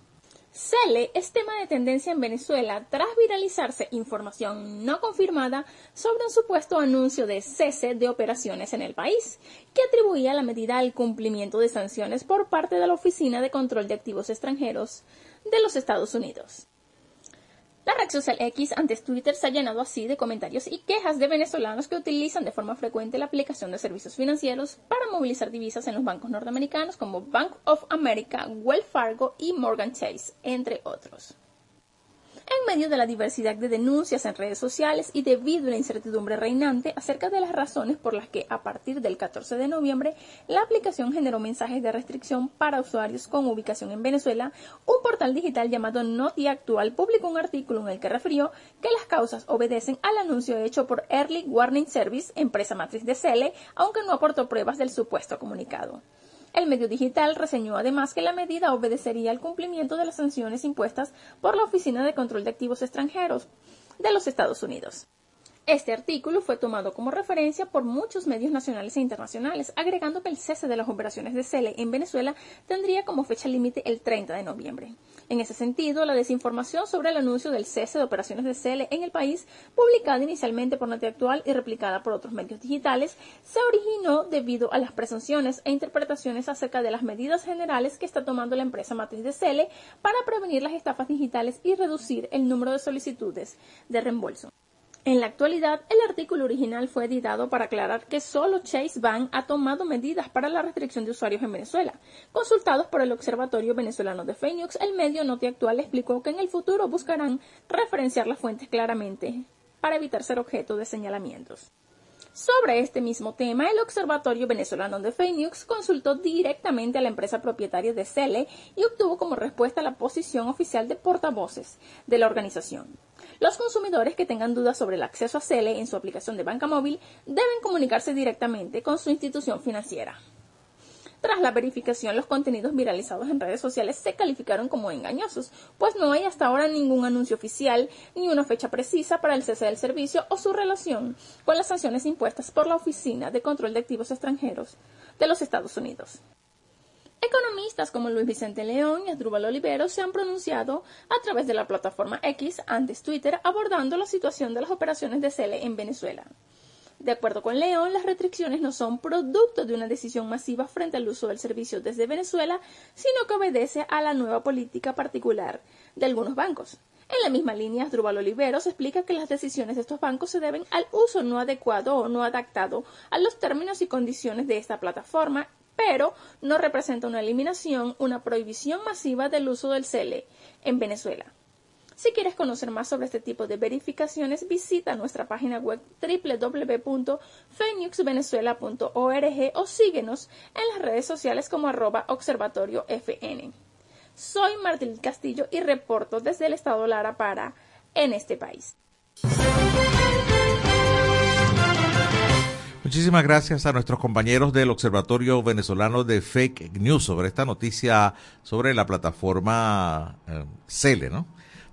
S13: Cele es tema de tendencia en Venezuela tras viralizarse información no confirmada sobre un supuesto anuncio de cese de operaciones en el país, que atribuía la medida al cumplimiento de sanciones por parte de la Oficina de Control de Activos Extranjeros de los Estados Unidos. La red social X, antes Twitter, se ha llenado así de comentarios y quejas de venezolanos que utilizan de forma frecuente la aplicación de servicios financieros para movilizar divisas en los bancos norteamericanos como Bank of America, Wells Fargo y Morgan Chase, entre otros. En medio de la diversidad de denuncias en redes sociales y debido a la incertidumbre reinante acerca de las razones por las que a partir del 14 de noviembre la aplicación generó mensajes de restricción para usuarios con ubicación en Venezuela, un portal digital llamado Noti Actual publicó un artículo en el que refirió que las causas obedecen al anuncio hecho por Early Warning Service, empresa matriz de Cele, aunque no aportó pruebas del supuesto comunicado. El medio digital reseñó además que la medida obedecería al cumplimiento de las sanciones impuestas por la Oficina de Control de Activos Extranjeros de los Estados Unidos. Este artículo fue tomado como referencia por muchos medios nacionales e internacionales, agregando que el cese de las operaciones de CELE en Venezuela tendría como fecha límite el 30 de noviembre. En ese sentido, la desinformación sobre el anuncio del cese de operaciones de CELE en el país, publicada inicialmente por Noti Actual y replicada por otros medios digitales, se originó debido a las presunciones e interpretaciones acerca de las medidas generales que está tomando la empresa matriz de CELE para prevenir las estafas digitales y reducir el número de solicitudes de reembolso. En la actualidad, el artículo original fue editado para aclarar que solo Chase Bank ha tomado medidas para la restricción de usuarios en Venezuela. Consultados por el Observatorio Venezolano de Phoenix, el medio Noti Actual explicó que en el futuro buscarán referenciar las fuentes claramente para evitar ser objeto de señalamientos. Sobre este mismo tema, el Observatorio Venezolano de Phoenix consultó directamente a la empresa propietaria de Cele y obtuvo como respuesta la posición oficial de portavoces de la organización. Los consumidores que tengan dudas sobre el acceso a Cele en su aplicación de banca móvil deben comunicarse directamente con su institución financiera. Tras la verificación, los contenidos viralizados en redes sociales se calificaron como engañosos, pues no hay hasta ahora ningún anuncio oficial ni una fecha precisa para el cese del servicio o su relación con las sanciones impuestas por la Oficina de Control de Activos Extranjeros de los Estados Unidos. Economistas como Luis Vicente León y Asdrúbal Olivero se han pronunciado a través de la plataforma X, antes Twitter, abordando la situación de las operaciones de CELE en Venezuela. De acuerdo con León, las restricciones no son producto de una decisión masiva frente al uso del servicio desde Venezuela, sino que obedece a la nueva política particular de algunos bancos. En la misma línea, Asdrúbal Oliveros explica que las decisiones de estos bancos se deben al uso no adecuado o no adaptado a los términos y condiciones de esta plataforma, pero no representa una eliminación, una prohibición masiva del uso del CELE en Venezuela. Si quieres conocer más sobre este tipo de verificaciones, visita nuestra página web www.fenixvenezuela.org o síguenos en las redes sociales como arroba observatorio. Soy Martín Castillo y reporto desde el estado Lara para En este país.
S1: Muchísimas gracias a nuestros compañeros del Observatorio Venezolano de Fake News sobre esta noticia sobre la plataforma eh, Cele, ¿no?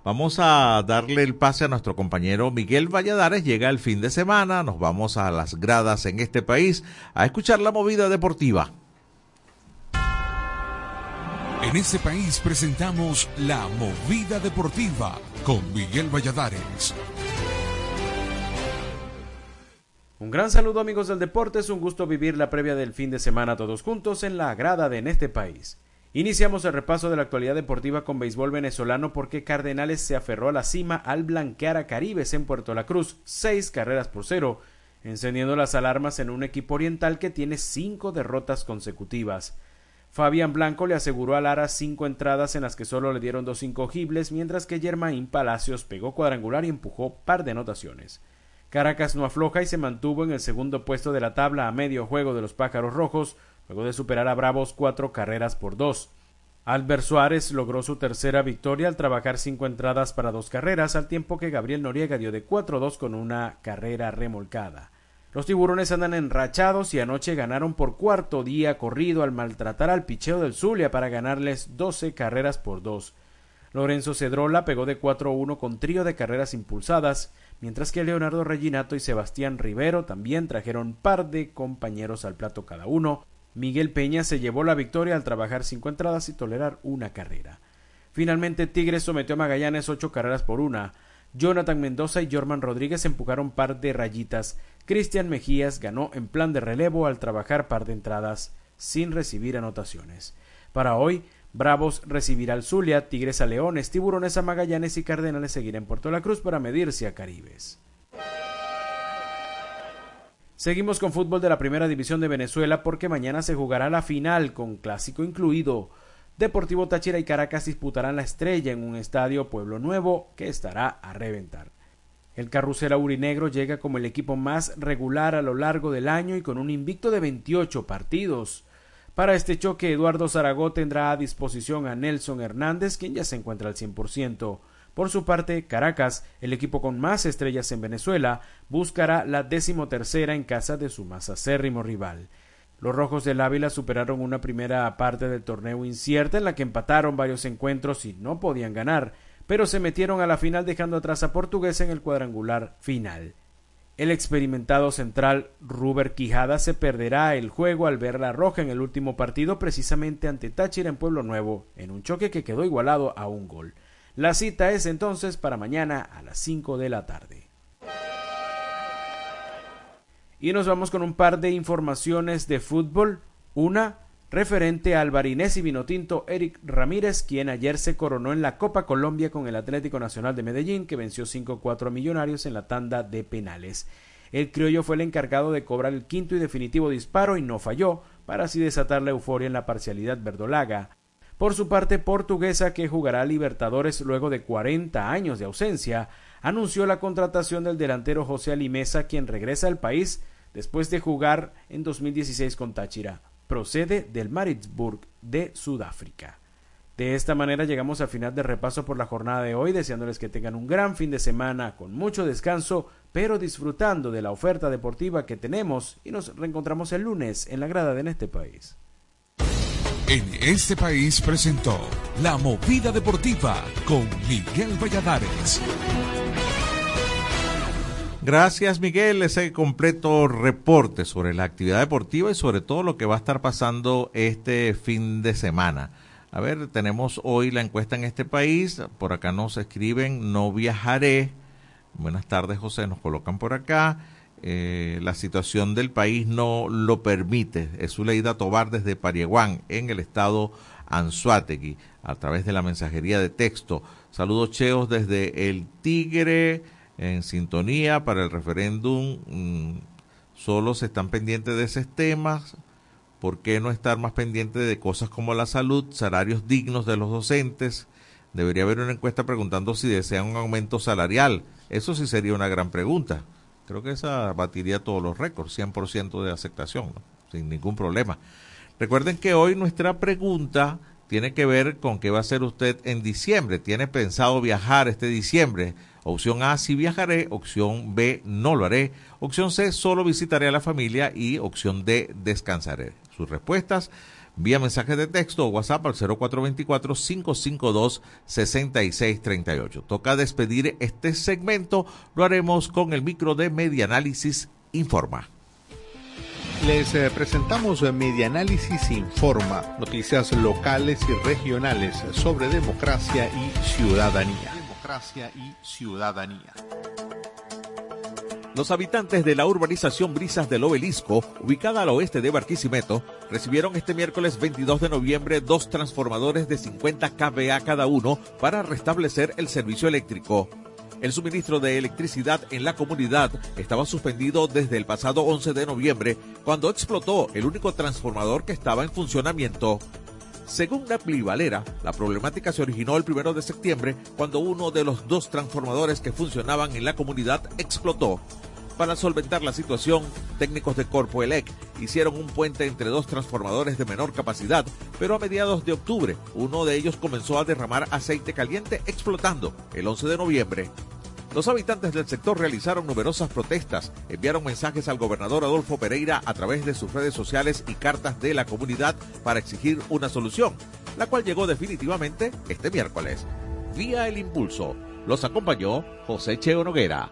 S1: Vamos a darle el pase a nuestro compañero Miguel Valladares. Llega el fin de semana, nos vamos a las gradas en este país a escuchar la movida deportiva.
S5: En este país presentamos la movida deportiva con Miguel Valladares.
S14: Un gran saludo amigos del deporte, es un gusto vivir la previa del fin de semana todos juntos en la grada de En este país. Iniciamos el repaso de la actualidad deportiva con béisbol venezolano porque Cardenales se aferró a la cima al blanquear a Caribes en Puerto La Cruz, seis carreras por cero, encendiendo las alarmas en un equipo oriental que tiene cinco derrotas consecutivas. Fabián Blanco le aseguró a Lara cinco entradas en las que solo le dieron dos incogibles, mientras que Germain Palacios pegó cuadrangular y empujó par de anotaciones. Caracas no afloja y se mantuvo en el segundo puesto de la tabla a medio juego de los Pájaros Rojos, luego de superar a Bravos cuatro carreras por dos. Albert Suárez logró su tercera victoria al trabajar cinco entradas para dos carreras, al tiempo que Gabriel Noriega dio de 4-2 con una carrera remolcada. Los tiburones andan enrachados y anoche ganaron por cuarto día corrido al maltratar al picheo del Zulia para ganarles 12 carreras por dos. Lorenzo Cedrola pegó de 4-1 con trío de carreras impulsadas, mientras que Leonardo Reginato y Sebastián Rivero también trajeron par de compañeros al plato cada uno. Miguel Peña se llevó la victoria al trabajar cinco entradas y tolerar una carrera. Finalmente Tigres sometió a Magallanes ocho carreras por una. Jonathan Mendoza y Jorman Rodríguez empujaron par de rayitas. Cristian Mejías ganó en plan de relevo al trabajar par de entradas sin recibir anotaciones. Para hoy, Bravos recibirá al Zulia, Tigres a Leones, Tiburones a Magallanes y Cardenales seguirá en Puerto La Cruz para medirse a Caribes. Seguimos con fútbol de la Primera División de Venezuela porque mañana se jugará la final con clásico incluido. Deportivo Táchira y Caracas disputarán la estrella en un estadio Pueblo Nuevo que estará a reventar. El carrusel aurinegro llega como el equipo más regular a lo largo del año y con un invicto de 28 partidos. Para este choque, Eduardo Zaragoza tendrá a disposición a Nelson Hernández, quien ya se encuentra al 100%. Por su parte, Caracas, el equipo con más estrellas en Venezuela, buscará la decimotercera en casa de su más acérrimo rival. Los Rojos del Ávila superaron una primera parte del torneo incierta en la que empataron varios encuentros y no podían ganar, pero se metieron a la final dejando atrás a Portuguesa en el cuadrangular final. El experimentado central Ruber Quijada se perderá el juego al ver la roja en el último partido precisamente ante Táchira en Pueblo Nuevo, en un choque que quedó igualado a un gol. La cita es entonces para mañana a las 5 de la tarde. Y nos vamos con un par de informaciones de fútbol. Una, referente al barinés y vinotinto Eric Ramírez, quien ayer se coronó en la Copa Colombia con el Atlético Nacional de Medellín, que venció 5-4 millonarios en la tanda de penales. El criollo fue el encargado de cobrar el quinto y definitivo disparo y no falló, para así desatar la euforia en la parcialidad verdolaga. Por su parte, Portuguesa, que jugará Libertadores luego de 40 años de ausencia, anunció la contratación del delantero José Alimesa, quien regresa al país después de jugar en 2016 con Táchira. Procede del Maritzburg de Sudáfrica. De esta manera llegamos al final del repaso por la jornada de hoy, deseándoles que tengan un gran fin de semana con mucho descanso, pero disfrutando de la oferta deportiva que tenemos y nos reencontramos el lunes en la grada de este país.
S5: En este país presentó La Movida Deportiva con Miguel Valladares.
S1: Gracias Miguel, ese completo reporte sobre la actividad deportiva y sobre todo lo que va a estar pasando este fin de semana. A ver, tenemos hoy la encuesta en este país, por acá nos escriben, no viajaré. Buenas tardes José, nos colocan por acá. Eh, la situación del país no lo permite. Es Zuleida Tobar desde Parieguán, en el estado Anzuategui, a través de la mensajería de texto. Saludos cheos desde El Tigre en sintonía para el referéndum. Mm, solo se están pendientes de esos temas. ¿Por qué no estar más pendientes de cosas como la salud, salarios dignos de los docentes? debería haber una encuesta preguntando si desean un aumento salarial. Eso sí sería una gran pregunta. Creo que esa batiría todos los récords, 100% de aceptación, sin ningún problema. Recuerden que hoy nuestra pregunta tiene que ver con qué va a hacer usted en diciembre. ¿Tiene pensado viajar este diciembre? Opción A, sí viajaré. Opción B, no lo haré. Opción C, solo visitaré a la familia. Y opción D, descansaré. Sus respuestas vía mensaje de texto o WhatsApp al 0424-552-6638. Toca despedir este segmento. Lo haremos con el micro de Medianálisis Informa.
S12: Les eh, presentamos eh, Medianálisis Informa, noticias locales y regionales sobre democracia y ciudadanía. Democracia y ciudadanía.
S1: Los habitantes de la urbanización Brisas del Obelisco, ubicada al oeste de Barquisimeto, recibieron este miércoles 22 de noviembre dos transformadores de 50 kVA cada uno para restablecer el servicio eléctrico. El suministro de electricidad en la comunidad estaba suspendido desde el pasado 11 de noviembre, cuando explotó el único transformador que estaba en funcionamiento. Según Napli Valera, la problemática se originó el primero de septiembre cuando uno de los dos transformadores que funcionaban en la comunidad explotó. Para solventar la situación, técnicos de Corpoelec hicieron un puente entre dos transformadores de menor capacidad, pero a mediados de octubre uno de ellos comenzó a derramar aceite caliente explotando el 11 de noviembre. Los habitantes del sector realizaron numerosas protestas, enviaron mensajes al gobernador Adolfo Pereira a través de sus redes sociales y cartas de la comunidad para exigir una solución, la cual llegó definitivamente este miércoles. Vía el impulso, los acompañó José Cheo Noguera.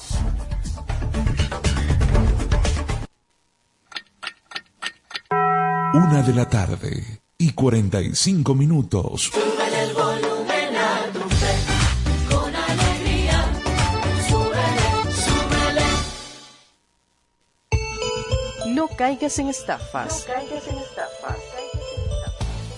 S5: Una de la tarde y 45 minutos.
S6: Súbele el volumen a tu fe, con alegría. Súbele, súbele.
S9: No caigas en estafas.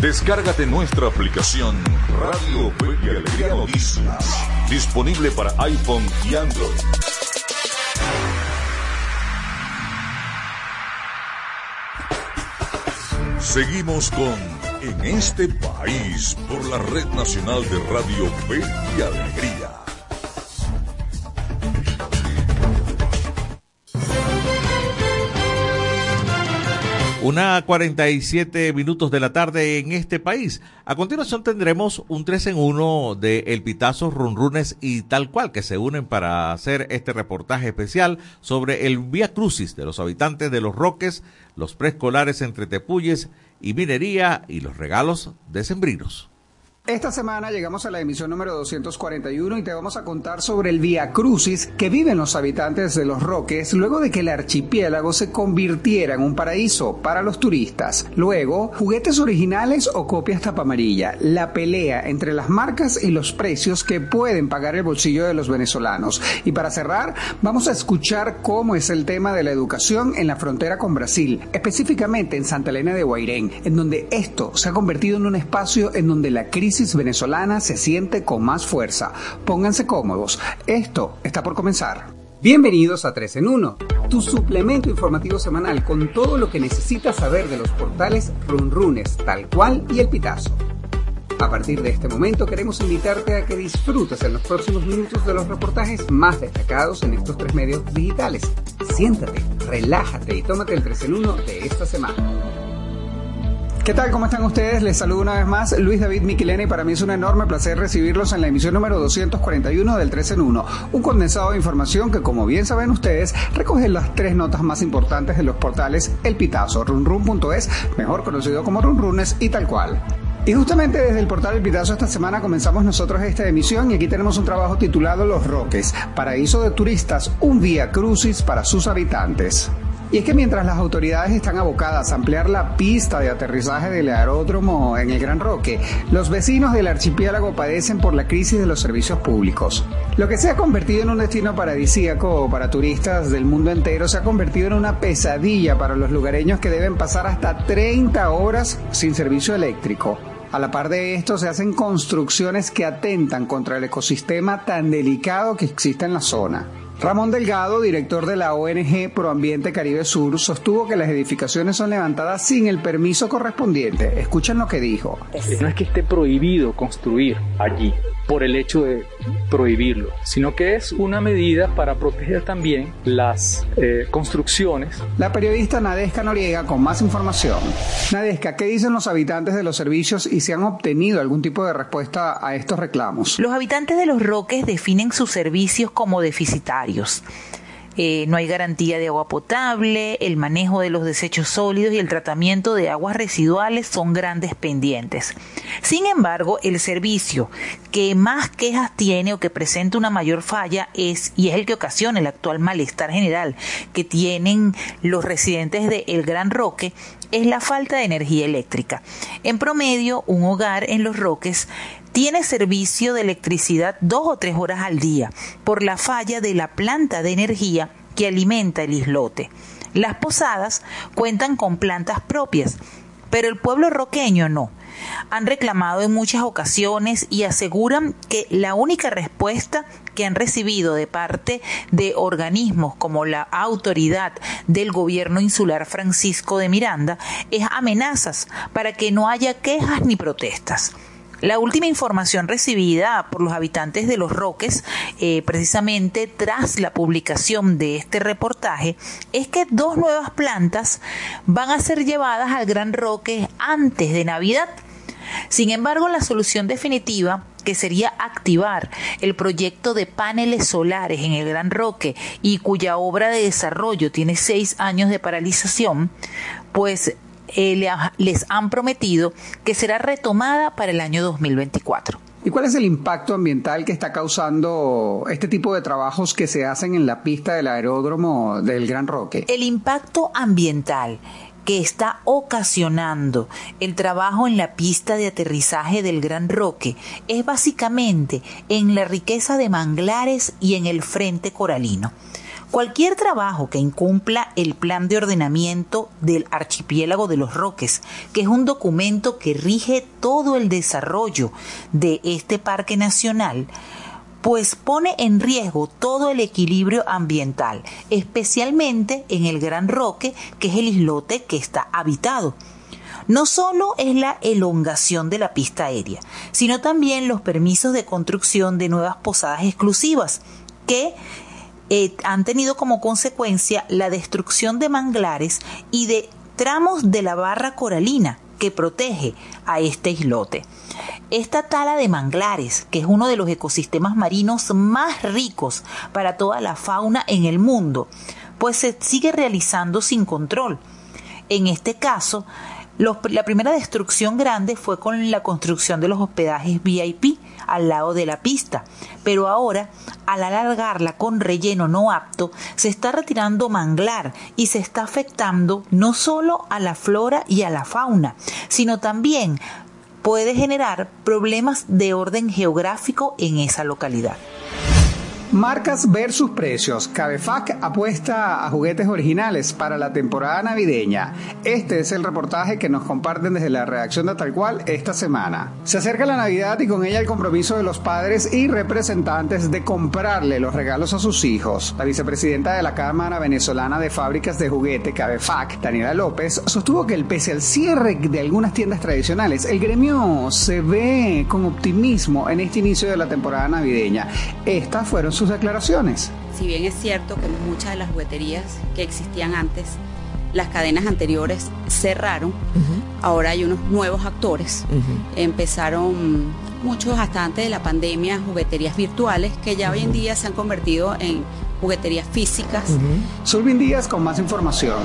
S4: Descárgate nuestra aplicación Radio Fe y Alegría Noticias, disponible para iPhone y Android. Seguimos con En este país por la Red Nacional de Radio Fe y Alegría.
S1: Una 47 minutos de la tarde en este país. A continuación tendremos un 3 en 1 de El Pitazo, Runrunes y tal cual que se unen para hacer este reportaje especial sobre el Vía Crucis de los habitantes de Los Roques, los preescolares entre Tepuyes y Minería y los regalos decembrinos.
S15: Esta semana llegamos a la emisión número 241 y te vamos a contar sobre el Via Crucis que viven los habitantes de los Roques luego de que el archipiélago se convirtiera en un paraíso para los turistas. Luego, juguetes originales o copias tapa amarilla, la pelea entre las marcas y los precios que pueden pagar el bolsillo de los venezolanos. Y para cerrar, vamos a escuchar cómo es el tema de la educación en la frontera con Brasil, específicamente en Santa Elena de Guairén, en donde esto se ha convertido en un espacio en donde la crisis venezolana se siente con más fuerza. Pónganse cómodos, esto está por comenzar. Bienvenidos a 3 en 1, tu suplemento informativo semanal con todo lo que necesitas saber de los portales Runrunes, tal cual y el Pitazo. A partir de este momento queremos invitarte a que disfrutes en los próximos minutos de los reportajes más destacados en estos tres medios digitales. Siéntate, relájate y tómate el 3 en 1 de esta semana. ¿Qué tal? ¿Cómo están ustedes? Les saludo una vez más Luis David Miquilena y para mí es un enorme placer recibirlos en la emisión número 241 del 3 en 1, un condensado de información que como bien saben ustedes recoge las tres notas más importantes de los portales El Pitazo, runrun.es, mejor conocido como Runrunes y tal cual. Y justamente desde el portal El Pitazo esta semana comenzamos nosotros esta emisión y aquí tenemos un trabajo titulado Los Roques, paraíso de turistas, un vía crucis para sus habitantes. Y es que mientras las autoridades están abocadas a ampliar la pista de aterrizaje del aeródromo en el Gran Roque, los vecinos del archipiélago padecen por la crisis de los servicios públicos. Lo que se ha convertido en un destino paradisíaco para turistas del mundo entero se ha convertido en una pesadilla para los lugareños que deben pasar hasta 30 horas sin servicio eléctrico. A la par de esto se hacen construcciones que atentan contra el ecosistema tan delicado que existe en la zona. Ramón Delgado, director de la ONG Proambiente Caribe Sur, sostuvo que las edificaciones son levantadas sin el permiso correspondiente. Escuchen lo que dijo.
S16: No es que esté prohibido construir allí por el hecho de prohibirlo, sino que es una medida para proteger también las eh, construcciones.
S15: La periodista Nadesca Noriega con más información. Nadesca, ¿qué dicen los habitantes de los servicios y si han obtenido algún tipo de respuesta a estos reclamos?
S17: Los habitantes de los Roques definen sus servicios como deficitarios. Eh, no hay garantía de agua potable, el manejo de los desechos sólidos y el tratamiento de aguas residuales son grandes pendientes. Sin embargo, el servicio que más quejas tiene o que presenta una mayor falla es, y es el que ocasiona el actual malestar general que tienen los residentes de El Gran Roque, es la falta de energía eléctrica. En promedio, un hogar en Los Roques tiene servicio de electricidad dos o tres horas al día por la falla de la planta de energía que alimenta el islote. Las posadas cuentan con plantas propias, pero el pueblo roqueño no. Han reclamado en muchas ocasiones y aseguran que la única respuesta que han recibido de parte de organismos como la autoridad del gobierno insular Francisco de Miranda es amenazas para que no haya quejas ni protestas. La última información recibida por los habitantes de Los Roques, eh, precisamente tras la publicación de este reportaje, es que dos nuevas plantas van a ser llevadas al Gran Roque antes de Navidad. Sin embargo, la solución definitiva que sería activar el proyecto de paneles solares en el Gran Roque y cuya obra de desarrollo tiene seis años de paralización, pues eh, les han prometido que será retomada para el año 2024.
S15: ¿Y cuál es el impacto ambiental que está causando este tipo de trabajos que se hacen en la pista del aeródromo del Gran Roque?
S17: El impacto ambiental que está ocasionando el trabajo en la pista de aterrizaje del Gran Roque es básicamente en la riqueza de manglares y en el frente coralino. Cualquier trabajo que incumpla el plan de ordenamiento del archipiélago de los Roques, que es un documento que rige todo el desarrollo de este parque nacional, pues pone en riesgo todo el equilibrio ambiental, especialmente en el Gran Roque, que es el islote que está habitado. No solo es la elongación de la pista aérea, sino también los permisos de construcción de nuevas posadas exclusivas, que eh, han tenido como consecuencia la destrucción de manglares y de tramos de la barra coralina que protege a este islote. Esta tala de manglares, que es uno de los ecosistemas marinos más ricos para toda la fauna en el mundo, pues se sigue realizando sin control. En este caso, la primera destrucción grande fue con la construcción de los hospedajes VIP al lado de la pista, pero ahora, al alargarla con relleno no apto, se está retirando manglar y se está afectando no solo a la flora y a la fauna, sino también puede generar problemas de orden geográfico en esa localidad.
S15: Marcas versus precios. Cabefac apuesta a juguetes originales para la temporada navideña. Este es el reportaje que nos comparten desde la redacción de Tal Cual esta semana. Se acerca la Navidad y con ella el compromiso de los padres y representantes de comprarle los regalos a sus hijos. La vicepresidenta de la Cámara Venezolana de Fábricas de Juguete, Cabefac, Daniela López, sostuvo que el pese al cierre de algunas tiendas tradicionales, el gremio se ve con optimismo en este inicio de la temporada navideña. Estas fueron sus declaraciones.
S18: Si bien es cierto que muchas de las jugueterías que existían antes las cadenas anteriores cerraron, ahora hay unos nuevos actores. Empezaron muchos hasta antes de la pandemia jugueterías virtuales que ya hoy en día se han convertido en jugueterías físicas.
S15: Sulvin Díaz con más información.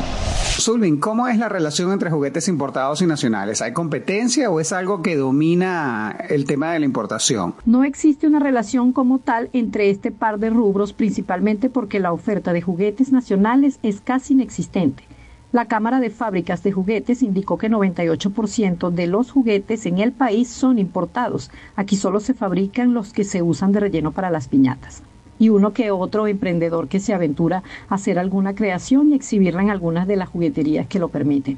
S15: Sulvin, ¿cómo es la relación entre juguetes importados y nacionales? ¿Hay competencia o es algo que domina el tema de la importación?
S19: No existe una relación como tal entre este par de rubros, principalmente porque la oferta de juguetes nacionales es casi inexistente. La Cámara de Fábricas de Juguetes indicó que 98% de los juguetes en el país son importados. Aquí solo se fabrican los que se usan de relleno para las piñatas y uno que otro emprendedor que se aventura a hacer alguna creación y exhibirla en algunas de las jugueterías que lo permiten.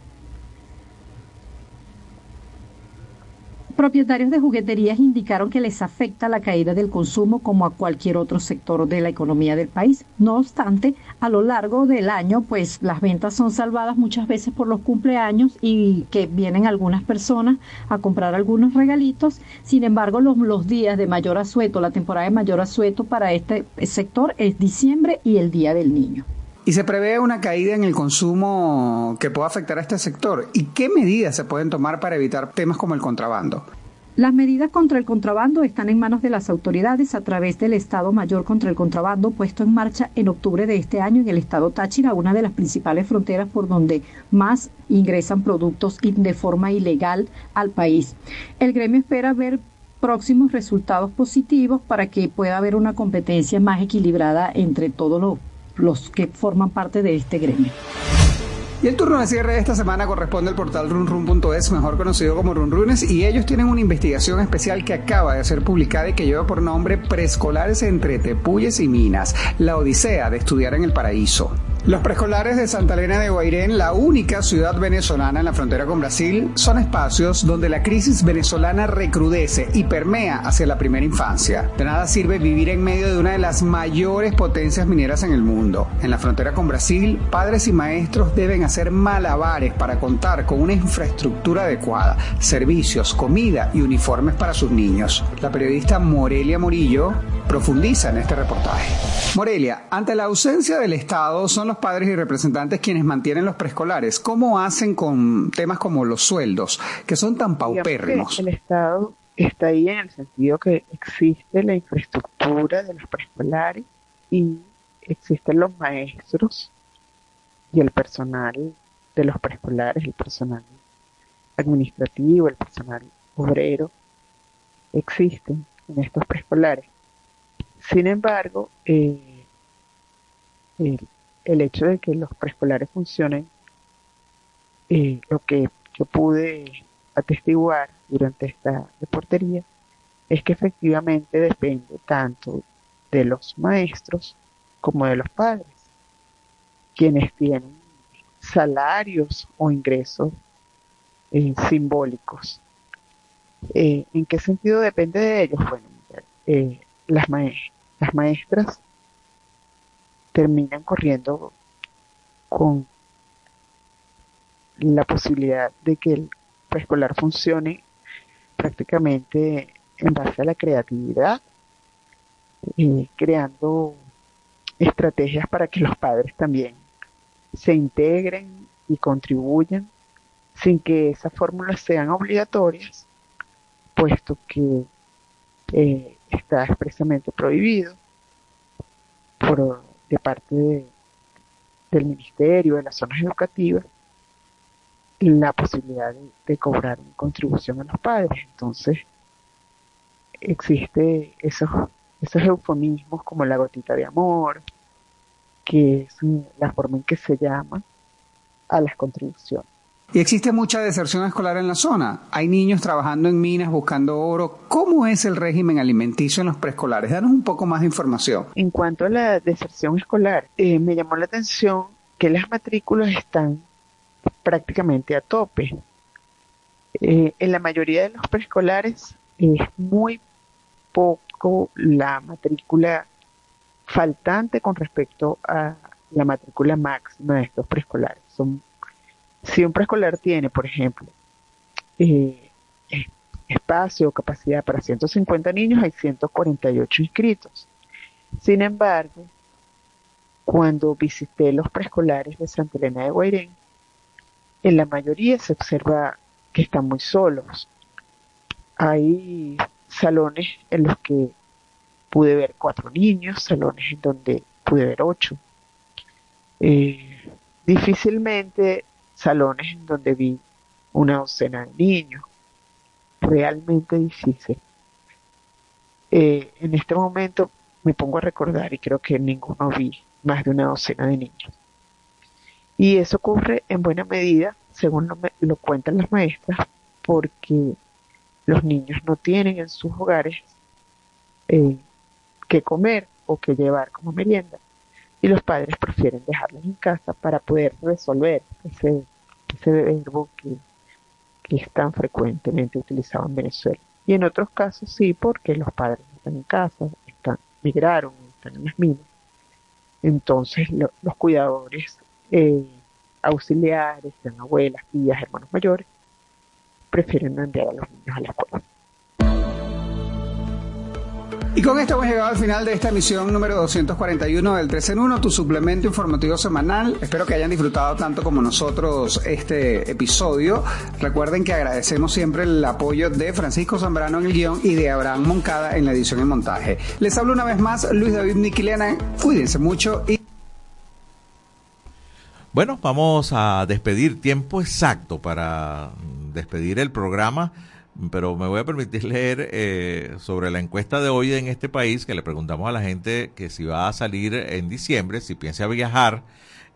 S19: Propietarios de jugueterías indicaron que les afecta la caída del consumo como a cualquier otro sector de la economía del país. No obstante, a lo largo del año, pues las ventas son salvadas muchas veces por los cumpleaños y que vienen algunas personas a comprar algunos regalitos. Sin embargo, los, los días de mayor asueto, la temporada de mayor asueto para este sector es diciembre y el Día del Niño.
S15: Y se prevé una caída en el consumo que pueda afectar a este sector. ¿Y qué medidas se pueden tomar para evitar temas como el contrabando?
S19: Las medidas contra el contrabando están en manos de las autoridades a través del Estado Mayor contra el Contrabando puesto en marcha en octubre de este año en el Estado Táchira, una de las principales fronteras por donde más ingresan productos de forma ilegal al país. El gremio espera ver próximos resultados positivos para que pueda haber una competencia más equilibrada entre todos los los que forman parte de este gremio.
S15: Y el turno de cierre de esta semana corresponde al portal runrun.es, mejor conocido como Runrunes, y ellos tienen una investigación especial que acaba de ser publicada y que lleva por nombre Preescolares entre Tepuyes y Minas, la odisea de estudiar en el paraíso. Los preescolares de Santa Elena de Guairén, la única ciudad venezolana en la frontera con Brasil, son espacios donde la crisis venezolana recrudece y permea hacia la primera infancia. De nada sirve vivir en medio de una de las mayores potencias mineras en el mundo. En la frontera con Brasil, padres y maestros deben hacer malabares para contar con una infraestructura adecuada, servicios, comida y uniformes para sus niños. La periodista Morelia Morillo profundiza en este reportaje. Morelia, ante la ausencia del Estado, son los padres y representantes quienes mantienen los preescolares. ¿Cómo hacen con temas como los sueldos, que son tan paupérrimos?
S20: El Estado está ahí en el sentido que existe la infraestructura de los preescolares y existen los maestros y el personal de los preescolares, el personal administrativo, el personal obrero, existen en estos preescolares. Sin embargo, eh, el, el, hecho de que los preescolares funcionen, eh, lo que yo pude atestiguar durante esta reportería, es que efectivamente depende tanto de los maestros como de los padres, quienes tienen salarios o ingresos eh, simbólicos. Eh, ¿En qué sentido depende de ellos? Bueno, las, las maestras terminan corriendo con la posibilidad de que el preescolar funcione prácticamente en base a la creatividad, eh, creando estrategias para que los padres también se integren y contribuyan sin que esas fórmulas sean obligatorias, puesto que eh, está expresamente prohibido por, de parte de, del ministerio, de las zonas educativas, la posibilidad de, cobrar una contribución a los padres. Entonces, existe esos, esos eufemismos como la gotita de amor, que es la forma en que se llama a las contribuciones.
S15: Y existe mucha deserción escolar en la zona. Hay niños trabajando en minas buscando oro. ¿Cómo es el régimen alimenticio en los preescolares? Danos un poco más de información.
S20: En cuanto a la deserción escolar, eh, me llamó la atención que las matrículas están prácticamente a tope. Eh, en la mayoría de los preescolares es muy poco la matrícula faltante con respecto a la matrícula máxima de estos preescolares. Son si un preescolar tiene, por ejemplo, eh, espacio o capacidad para 150 niños, hay 148 inscritos. Sin embargo, cuando visité los preescolares de Santa Elena de Guairén, en la mayoría se observa que están muy solos. Hay salones en los que pude ver cuatro niños, salones en donde pude ver ocho. Eh, difícilmente salones en donde vi una docena de niños. Realmente difícil. Eh, en este momento me pongo a recordar y creo que ninguno vi más de una docena de niños. Y eso ocurre en buena medida, según lo, lo cuentan las maestras, porque los niños no tienen en sus hogares eh, que comer o que llevar como merienda y los padres prefieren dejarlos en casa para poder resolver ese, ese verbo que, que es tan frecuentemente utilizado en Venezuela. Y en otros casos sí, porque los padres están en casa, están, migraron, están en las minas. Entonces lo- los cuidadores eh, auxiliares, sean abuelas, tías, hermanos mayores, prefieren enviar a los niños a la escuela.
S15: Y con esto hemos llegado al final de esta emisión número 241 del 3 en 1, tu suplemento informativo semanal. Espero que hayan disfrutado tanto como nosotros este episodio. Recuerden que agradecemos siempre el apoyo de Francisco Zambrano en el guion y de Abraham Moncada en la edición y montaje. Les hablo una vez más Luis David Niquilena. Cuídense mucho y
S1: Bueno, vamos a despedir tiempo exacto para despedir el programa, pero me voy a permitir leer eh, sobre la encuesta de hoy en este país que le preguntamos a la gente que si va a salir en diciembre, si piensa viajar.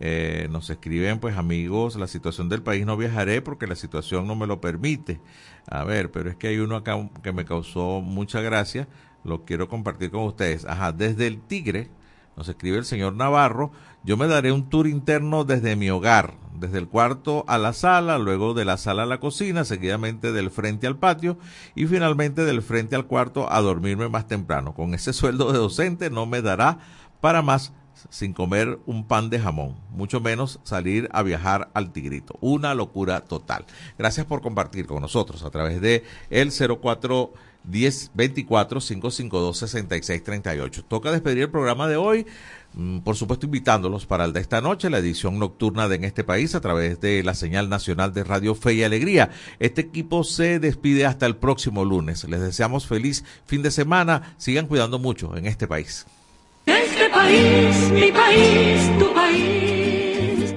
S1: Eh, nos escriben, pues amigos, la situación del país no viajaré porque la situación no me lo permite. A ver, pero es que hay uno acá que me causó mucha gracia, lo quiero compartir con ustedes. Ajá, desde el Tigre, nos escribe el señor Navarro, yo me daré un tour interno desde mi hogar, desde el cuarto a la sala, luego de la sala a la cocina, seguidamente del frente al patio y finalmente del frente al cuarto a dormirme más temprano. Con ese [LAUGHS] sueldo de docente no me dará para más sin comer un pan de jamón, mucho menos salir a viajar al Tigrito. Una locura total. Gracias por compartir con nosotros a través de el 04 10 24 552 66 38. Toca despedir el programa de hoy. Mm, Por supuesto, invitándolos para el de esta noche, la edición nocturna de En este país, a través de la señal nacional de Radio Fe y Alegría. Este equipo se despide hasta el próximo lunes. Les deseamos feliz fin de semana. Sigan cuidando mucho en este país.
S6: Este país, mi país, tu país.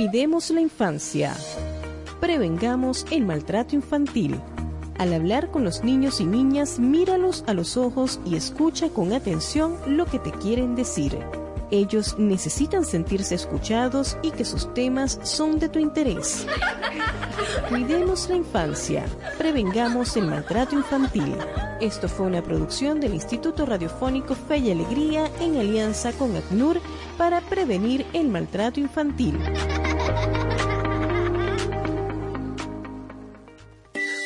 S9: Cuidemos la infancia. Prevengamos el maltrato infantil. Al hablar con los niños y niñas, míralos a los ojos y escucha con atención lo que te quieren decir. Ellos necesitan sentirse escuchados y que sus temas son de tu interés. Cuidemos la infancia. Prevengamos el maltrato infantil. Esto fue una producción del Instituto Radiofónico Fe y Alegría en alianza con ACNUR para prevenir el maltrato infantil.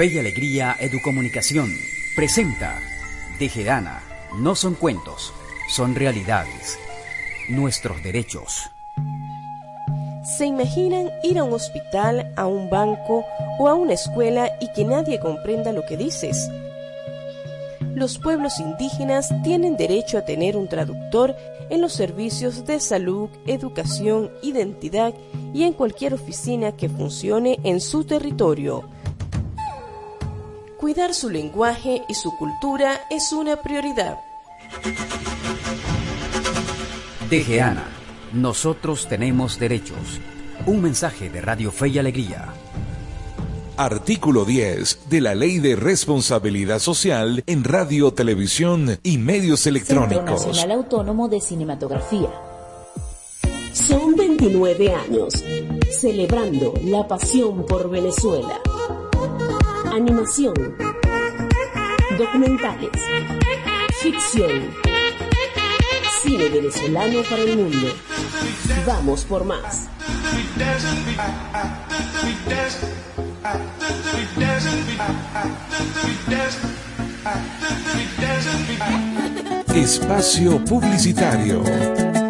S21: Fe y Alegría Educomunicación presenta Tejedana. No son cuentos, son realidades. Nuestros derechos.
S9: ¿Se imaginan ir a un hospital, a un banco o a una escuela y que nadie comprenda lo que dices? los pueblos indígenas tienen derecho a tener un traductor en los servicios de salud, educación, identidad y en cualquier oficina que funcione en su territorio. Cuidar su lenguaje y su cultura es una prioridad.
S21: Tejeana, nosotros tenemos derechos. Un mensaje de Radio Fe y Alegría.
S5: Artículo 10 de la Ley de Responsabilidad Social en Radio, Televisión y Medios
S22: Centro
S5: Electrónicos.
S22: Nacional Autónomo de Cinematografía.
S23: Son 29 años celebrando la pasión por Venezuela. Animación, documentales, ficción, cine venezolano para el mundo. Vamos por más.
S5: Espacio Publicitario.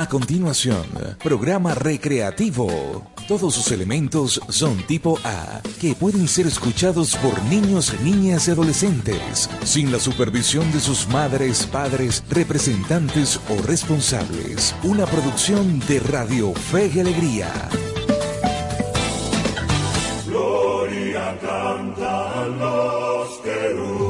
S5: A continuación, programa recreativo. Todos sus elementos son tipo A, que pueden ser escuchados por niños, niñas y adolescentes, sin la supervisión de sus madres, padres, representantes o responsables. Una producción de Radio Fe y Alegría.
S6: Gloria cantan los querubes.